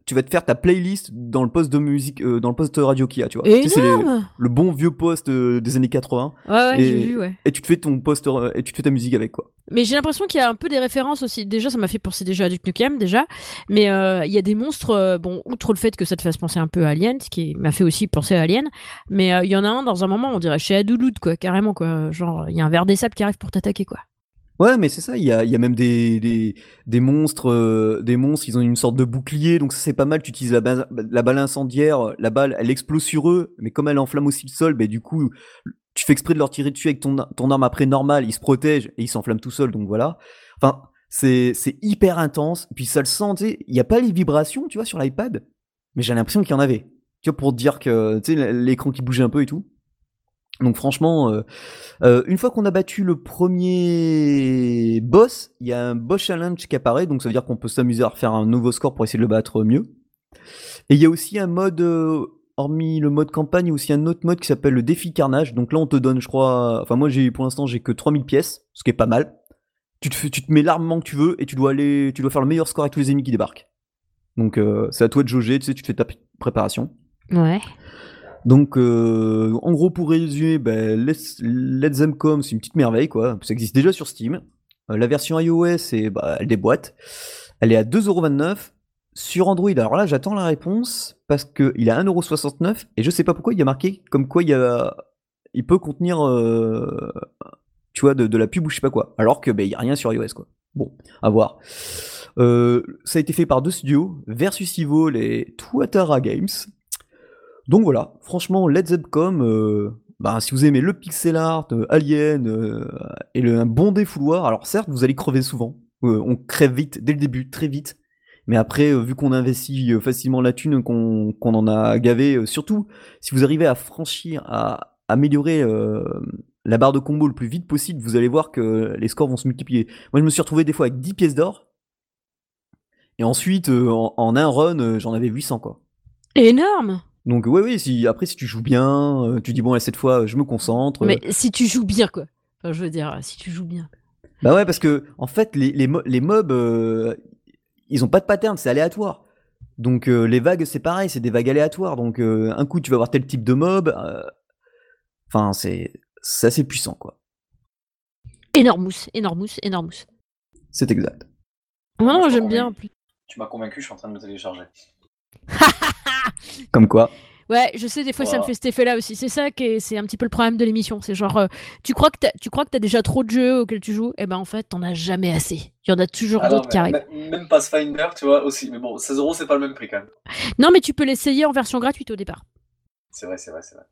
S2: tu vas te faire ta playlist dans le poste de musique, euh, dans le poste radio qu'il y a, tu vois. Tu sais, c'est les- le bon vieux poste euh, des années 80.
S1: Ouais, ouais, j'ai
S2: Et-
S1: vu, ouais.
S2: Et tu te fais ton poste euh, et tu te fais ta musique avec quoi.
S1: Mais j'ai l'impression qu'il y a un peu des références aussi. Déjà, ça m'a fait penser déjà à Duke Nukem, déjà. Mais euh, il y a des monstres, euh, bon, outre le fait que ça te fasse penser un peu à Alien, ce qui m'a fait aussi penser à Alien. Mais euh, il y en a un, dans un moment, on dirait chez Adouloud, quoi, carrément, quoi. Genre, il y a un ver des sables qui arrive pour t'attaquer, quoi.
S2: Ouais, mais c'est ça, il y a, y a même des, des, des monstres, euh, des monstres, ils ont une sorte de bouclier, donc ça c'est pas mal, tu utilises la, ba- la balle incendiaire, la balle elle explose sur eux, mais comme elle enflamme aussi le sol, bah, du coup tu fais exprès de leur tirer dessus avec ton, ton arme après normale, ils se protègent et ils s'enflamment tout seuls, donc voilà. Enfin, c'est c'est hyper intense, puis ça le sent, tu sais, il n'y a pas les vibrations, tu vois, sur l'iPad, mais j'ai l'impression qu'il y en avait, tu vois, pour dire que, tu sais, l'écran qui bougeait un peu et tout. Donc franchement, euh, euh, une fois qu'on a battu le premier boss, il y a un boss challenge qui apparaît, donc ça veut dire qu'on peut s'amuser à refaire un nouveau score pour essayer de le battre mieux. Et il y a aussi un mode, euh, hormis le mode campagne, il y a aussi un autre mode qui s'appelle le défi carnage. Donc là on te donne, je crois, enfin moi pour l'instant j'ai que 3000 pièces, ce qui est pas mal. Tu te, mets l'armement que tu veux et tu dois aller, tu dois faire le meilleur score avec tous les ennemis qui débarquent. Donc c'est à toi de jauger, tu sais, tu fais ta préparation.
S1: Ouais.
S2: Donc, euh, en gros, pour résumer, ben, Let's, Let's Them Come, c'est une petite merveille, quoi. Ça existe déjà sur Steam. Euh, la version iOS, c'est, bah, elle déboîte. Elle est à 2,29€. Sur Android, alors là, j'attends la réponse parce qu'il est à 1,69€ et je sais pas pourquoi il y a marqué comme quoi il, y a, il peut contenir, euh, tu vois, de, la pub ou je sais pas quoi. Alors que, ben, il y a rien sur iOS, quoi. Bon, à voir. Euh, ça a été fait par deux studios, Versus Evil et Tuatara Games. Donc voilà, franchement, Let's Zepcom, euh, bah, si vous aimez le pixel art, euh, Alien euh, et le, un bon défouloir, alors certes, vous allez crever souvent. Euh, on crève vite, dès le début, très vite. Mais après, euh, vu qu'on investit euh, facilement la thune, qu'on en a gavé, surtout si vous arrivez à franchir, à améliorer la barre de combo le plus vite possible, vous allez voir que les scores vont se multiplier. Moi, je me suis retrouvé des fois avec 10 pièces d'or. Et ensuite, en, en un run, j'en avais 800, quoi.
S1: Énorme
S2: Donc ouais, oui, si, après si tu joues bien, euh, tu dis bon, là, cette fois, je me concentre.
S1: Mais si tu joues bien, quoi. Enfin, je veux dire, si tu joues bien.
S2: Bah ouais, parce que en fait, les, les, mo- les mobs, euh, ils ont pas de pattern, c'est aléatoire. Donc euh, les vagues, c'est pareil, c'est des vagues aléatoires. Donc euh, un coup, tu vas avoir tel type de mob. euh, Enfin, c'est c'est assez puissant, quoi.
S1: Énormous, énormous, énormous.
S2: C'est exact.
S1: Non,
S3: Moi,
S1: non, j'aime bien
S3: qu'on
S1: en plus.
S3: Tu m'as convaincu, je suis en train de me télécharger.
S2: Comme quoi.
S1: Ouais, je sais, des fois ça me fait cet effet-là aussi. C'est ça qui est, c'est un petit peu le problème de l'émission. C'est genre, euh, tu crois que t'as, tu crois que t'as déjà trop de jeux auxquels tu joues, et ben en fait, t'en as jamais assez. Il y en a toujours
S3: Ah non,
S1: d'autres qui arrivent.
S3: même- Même Pathfinder, tu vois, aussi. Mais bon, 16 euros, c'est pas le même prix quand même.
S1: Non, mais tu peux l'essayer en version gratuite au départ.
S3: C'est vrai, c'est vrai, c'est vrai.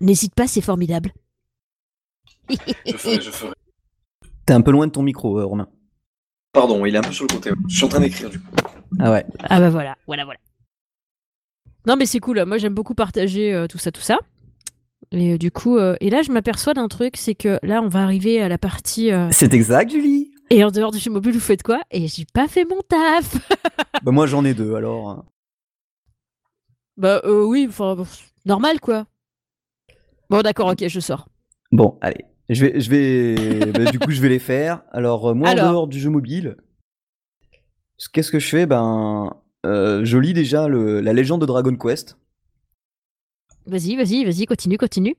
S1: N'hésite pas, c'est formidable.
S3: Je ferai, je ferai.
S2: T'es un peu loin de ton micro, euh, Romain.
S3: Pardon, il est un peu sur le côté. Je suis en train d'écrire du coup.
S2: Ah ouais.
S1: Ah bah voilà, voilà, voilà. Non mais c'est cool, moi j'aime beaucoup partager euh, tout ça, tout ça. Et euh, du coup, euh, et là je m'aperçois d'un truc, c'est que là on va arriver à la partie
S2: C'est exact, Julie.
S1: et en dehors du jeu mobile vous faites quoi? Et j'ai pas fait mon taf.
S2: bah moi j'en ai deux, alors.
S1: bah oui, enfin normal quoi. Bon d'accord, ok, je sors.
S2: Bon, allez. Je vais, je vais, bah, du coup, je vais les faire. Alors, moi,
S1: Alors.
S2: en dehors du jeu mobile, qu'est-ce que je fais? Ben, euh, je lis déjà le- la légende de Dragon Quest.
S1: Vas-y, vas-y, vas-y, continue, continue.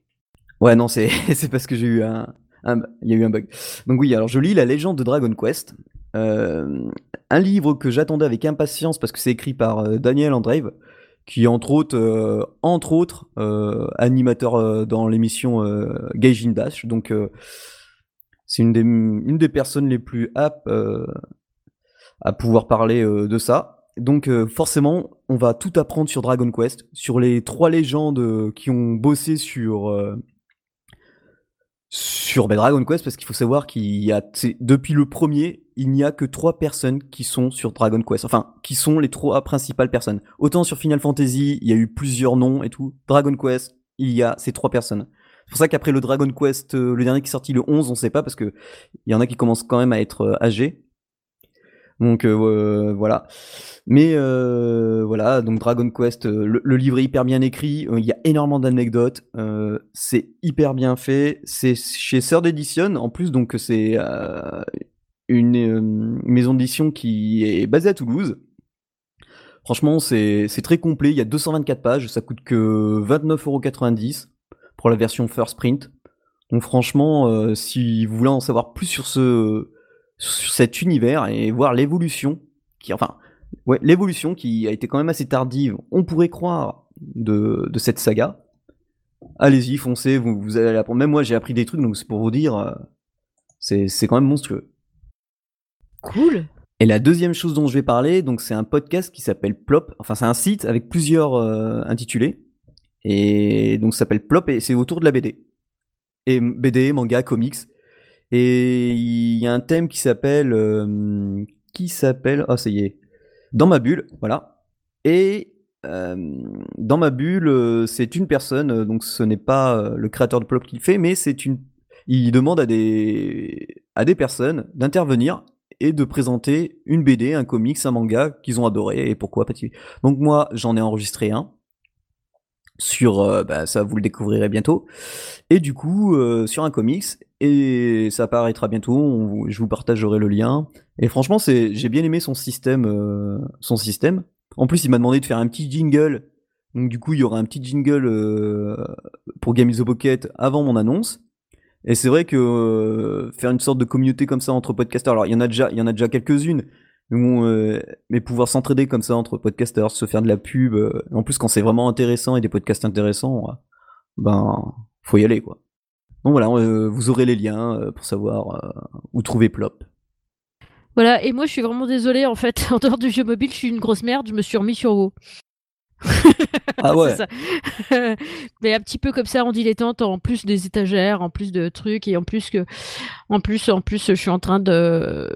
S2: Ouais, non, c'est, c'est parce que j'ai eu un, un- il y a eu un bug. Donc oui, alors je lis la légende de Dragon Quest, euh, un livre que j'attendais avec impatience parce que c'est écrit par euh, Daniel Andreev, qui est entre autres, euh, entre autres, animateur dans l'émission Gaijin Dash. Donc c'est une des, une des personnes les plus aptes à pouvoir parler euh, de ça. donc euh, forcément, on va tout apprendre sur Dragon Quest, sur les trois légendes euh, qui ont bossé sur sur bah, Dragon Quest, parce qu'il faut savoir qu'il y a depuis le premier, il n'y a que trois personnes qui sont sur Dragon Quest, enfin qui sont les trois principales personnes. Autant sur Final Fantasy, il y a eu plusieurs noms et tout. Dragon Quest, il y a ces trois personnes. C'est pour ça qu'après le Dragon Quest, le dernier qui est sorti le 11, on sait pas parce que il y en a qui commencent quand même à être âgés. Donc euh, euh, voilà. Mais euh, voilà, donc Dragon Quest, euh, le, livre est hyper bien écrit, il y a énormément d'anecdotes, c'est hyper bien fait, c'est chez Third Edition en plus, donc c'est une maison d'édition qui est basée à Toulouse. Franchement, c'est très complet, il y a 224 pages, ça coûte que 29,90€ pour la version First Print. Donc franchement, si vous voulez en savoir plus sur ce sur cet univers et voir l'évolution qui enfin ouais, l'évolution qui a été quand même assez tardive, on pourrait croire de, de cette saga. Allez-y, foncez, vous, vous allez apprendre. Même moi, j'ai appris des trucs, donc c'est pour vous dire, euh, c'est c'est quand même monstrueux.
S1: Cool.
S2: Et la deuxième chose dont je vais parler, donc c'est un podcast qui s'appelle Plop. Enfin, c'est un site avec plusieurs euh, intitulés. Et donc ça s'appelle Plop et c'est autour de la BD. Et BD, manga, comics. Et il y a un thème qui s'appelle euh, qui s'appelle oh ça y est. Dans ma bulle voilà. Et euh, dans ma bulle euh, c'est une personne donc ce n'est pas le créateur de Plop qui le fait mais c'est une il demande à des à des personnes d'intervenir et de présenter une BD, un comics, un manga qu'ils ont adoré et pourquoi pas. Donc moi j'en ai enregistré un sur bah, ça vous le découvrirez bientôt. Et du coup sur un comics et ça apparaîtra bientôt je vous partagerai le lien. Et franchement c'est j'ai bien aimé son système euh, son système. En plus il m'a demandé de faire un petit jingle. Donc du coup il y aura un petit jingle euh, pour Game is the Pocket avant mon annonce. Et c'est vrai que euh, faire une sorte de communauté comme ça entre podcasters alors il y en a déjà il y en a déjà quelques-unes. Mais pouvoir s'entraider comme ça entre podcasters, se faire de la pub, en plus quand c'est vraiment intéressant et des podcasts intéressants, ben faut y aller quoi. Donc voilà, euh, vous aurez les liens euh, pour savoir euh, où trouver Plop.
S1: Voilà, et moi je suis vraiment désolée en fait, en dehors du jeu mobile, je suis une grosse merde, je me suis remis sur WoW.
S2: Ah ouais.
S1: Ça. Mais un petit peu comme ça en dilettante, en plus des étagères, en plus de trucs, et en plus que, en plus, en plus, je suis en train de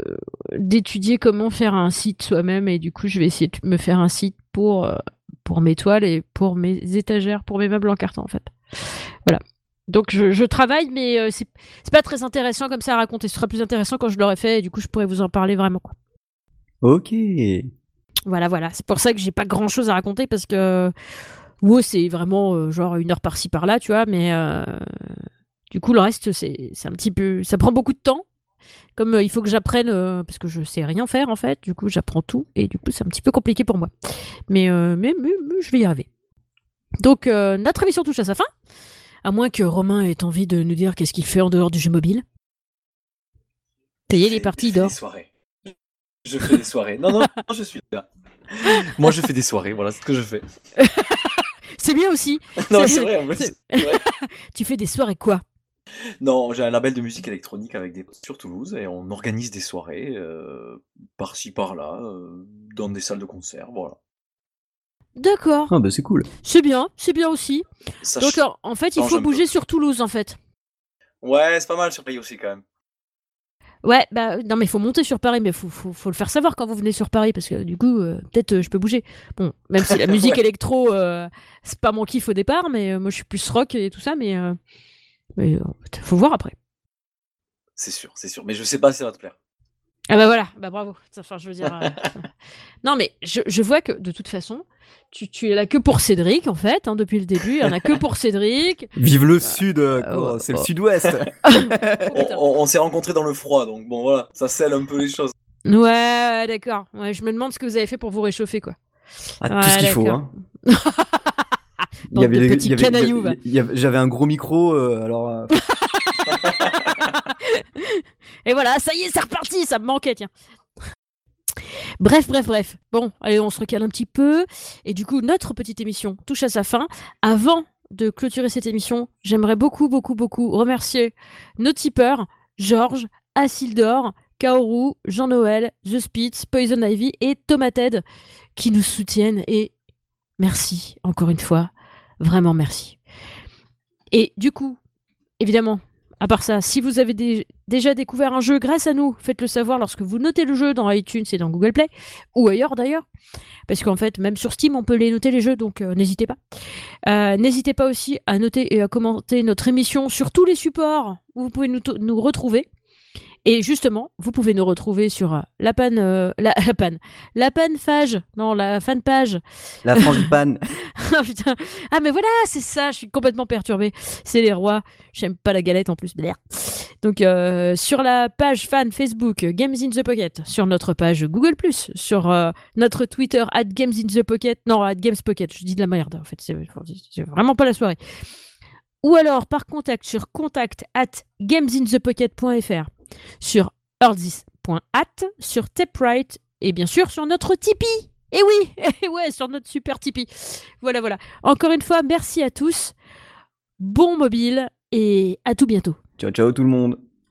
S1: d'étudier comment faire un site soi-même, et du coup, je vais essayer de me faire un site pour pour mes toiles et pour mes étagères, pour mes meubles en carton en fait. Voilà. Donc je, je travaille, mais euh, c'est pas très intéressant comme ça à raconter. Ce sera plus intéressant quand je l'aurai fait, et du coup, je pourrais vous en parler vraiment quoi.
S2: Ok.
S1: Voilà, voilà. C'est pour ça que j'ai pas grand chose à raconter parce que WoW, c'est vraiment euh, genre une heure par-ci par-là, tu vois, mais euh, du coup, le reste, c'est c'est un petit peu. Ça prend beaucoup de temps. Comme il faut que j'apprenne, parce que je sais rien faire en fait, du coup, j'apprends tout et du coup, c'est un petit peu compliqué pour moi. Mais, mais, mais- mais je vais y arriver. Donc, notre émission touche à sa fin. À moins que Romain ait envie de nous dire qu'est-ce qu'il fait en dehors du jeu mobile. Ça y est, il est parti, il
S3: Je fais
S1: dort.
S3: des soirées. Je fais des soirées. Non, non, non, je suis là. Moi, je fais des soirées, voilà, c'est ce que je fais.
S1: C'est bien aussi.
S3: Non,
S1: C'est-
S3: vrai, en vrai.
S1: Tu fais des soirées quoi?
S3: Non, j'ai un label de musique électronique avec des sur Toulouse et on organise des soirées euh, par-ci par-là, euh, dans des salles de concert, voilà.
S1: D'accord.
S2: Ah bah c'est cool.
S1: C'est bien, c'est bien aussi.
S3: Ça
S1: Donc
S3: ch-
S1: en- fait, il faut bouger sur Toulouse en fait.
S3: Ouais, c'est pas mal sur Paris aussi quand même.
S1: Ouais, bah non mais il faut monter sur Paris, mais faut, faut, faut le faire savoir quand vous venez sur Paris parce que du coup, euh, peut-être euh, je peux bouger. Bon, même si la musique
S3: Ouais.
S1: électro, euh, c'est pas mon kiff au départ, mais euh, moi je suis plus rock et tout ça, mais, euh, mais euh, faut voir après.
S3: C'est sûr, c'est sûr. Mais je sais pas si ça va te plaire.
S1: Ah bah voilà, bah bravo. Enfin, je veux dire. euh, non mais je, je vois que de toute façon, tu, tu es là que pour Cédric en fait, hein, depuis le début. Il y en a que pour Cédric.
S2: Vive le sud, euh,
S1: oh,
S2: c'est le
S1: oh.
S2: sud-ouest.
S1: Oh,
S3: On,
S1: putain.
S3: on- on s'est rencontrés dans le froid, donc bon voilà, ça scelle un peu les choses.
S1: Ouais, ouais, d'accord. Ouais, je me demande ce que vous avez fait pour vous réchauffer, quoi.
S2: Ah, tout ce qu'il faut. Hein. Il
S1: Bande de
S2: des-
S1: petits canailloux, va.
S2: il y avait- J'avais un gros micro, euh, alors euh,
S1: Et voilà, ça y est, c'est reparti, ça me manquait, tiens. Bref, bref, bref. Bon, allez, on se recale un petit peu. Et du coup, notre petite émission touche à sa fin. Avant de clôturer cette émission, j'aimerais beaucoup, beaucoup, beaucoup remercier nos tipeurs, Georges, Asildor, Kaoru, Jean-Noël, The Spitz, Poison Ivy et Tomated qui nous soutiennent. Et merci, encore une fois. Vraiment merci. Et du coup, évidemment, à part ça, si vous avez dé- déjà découvert un jeu grâce à nous, faites-le savoir lorsque vous notez le jeu dans iTunes et dans Google Play, ou ailleurs d'ailleurs. Parce qu'en fait, même sur Steam, on peut les noter les jeux, donc euh, n'hésitez pas. Euh, n'hésitez pas aussi à noter et à commenter notre émission sur tous les supports où vous pouvez nous retrouver. Et justement, vous pouvez nous retrouver sur euh, la panne, euh, la, la panne, la panne page, non, la fan page.
S2: La frangipane.
S1: Ah, putain. Ah, mais voilà, c'est ça, je suis complètement perturbée. C'est les rois. J'aime pas la galette en plus. Blair. Donc, euh, sur la page fan Facebook Games in the Pocket, sur notre page Google, sur euh, notre Twitter at Games in the Pocket, non, at Games Pocket, je dis de la merde en fait, c'est c'est vraiment pas la soirée. Ou alors par contact sur contact at gamesinthepocket.fr, sur earthis.at, sur Taprite et bien sûr sur notre Tipeee. Et oui, et ouais, sur notre super Tipeee. Voilà, voilà. Encore une fois, merci à tous. Bon mobile et à tout bientôt.
S2: ciao, ciao tout le monde.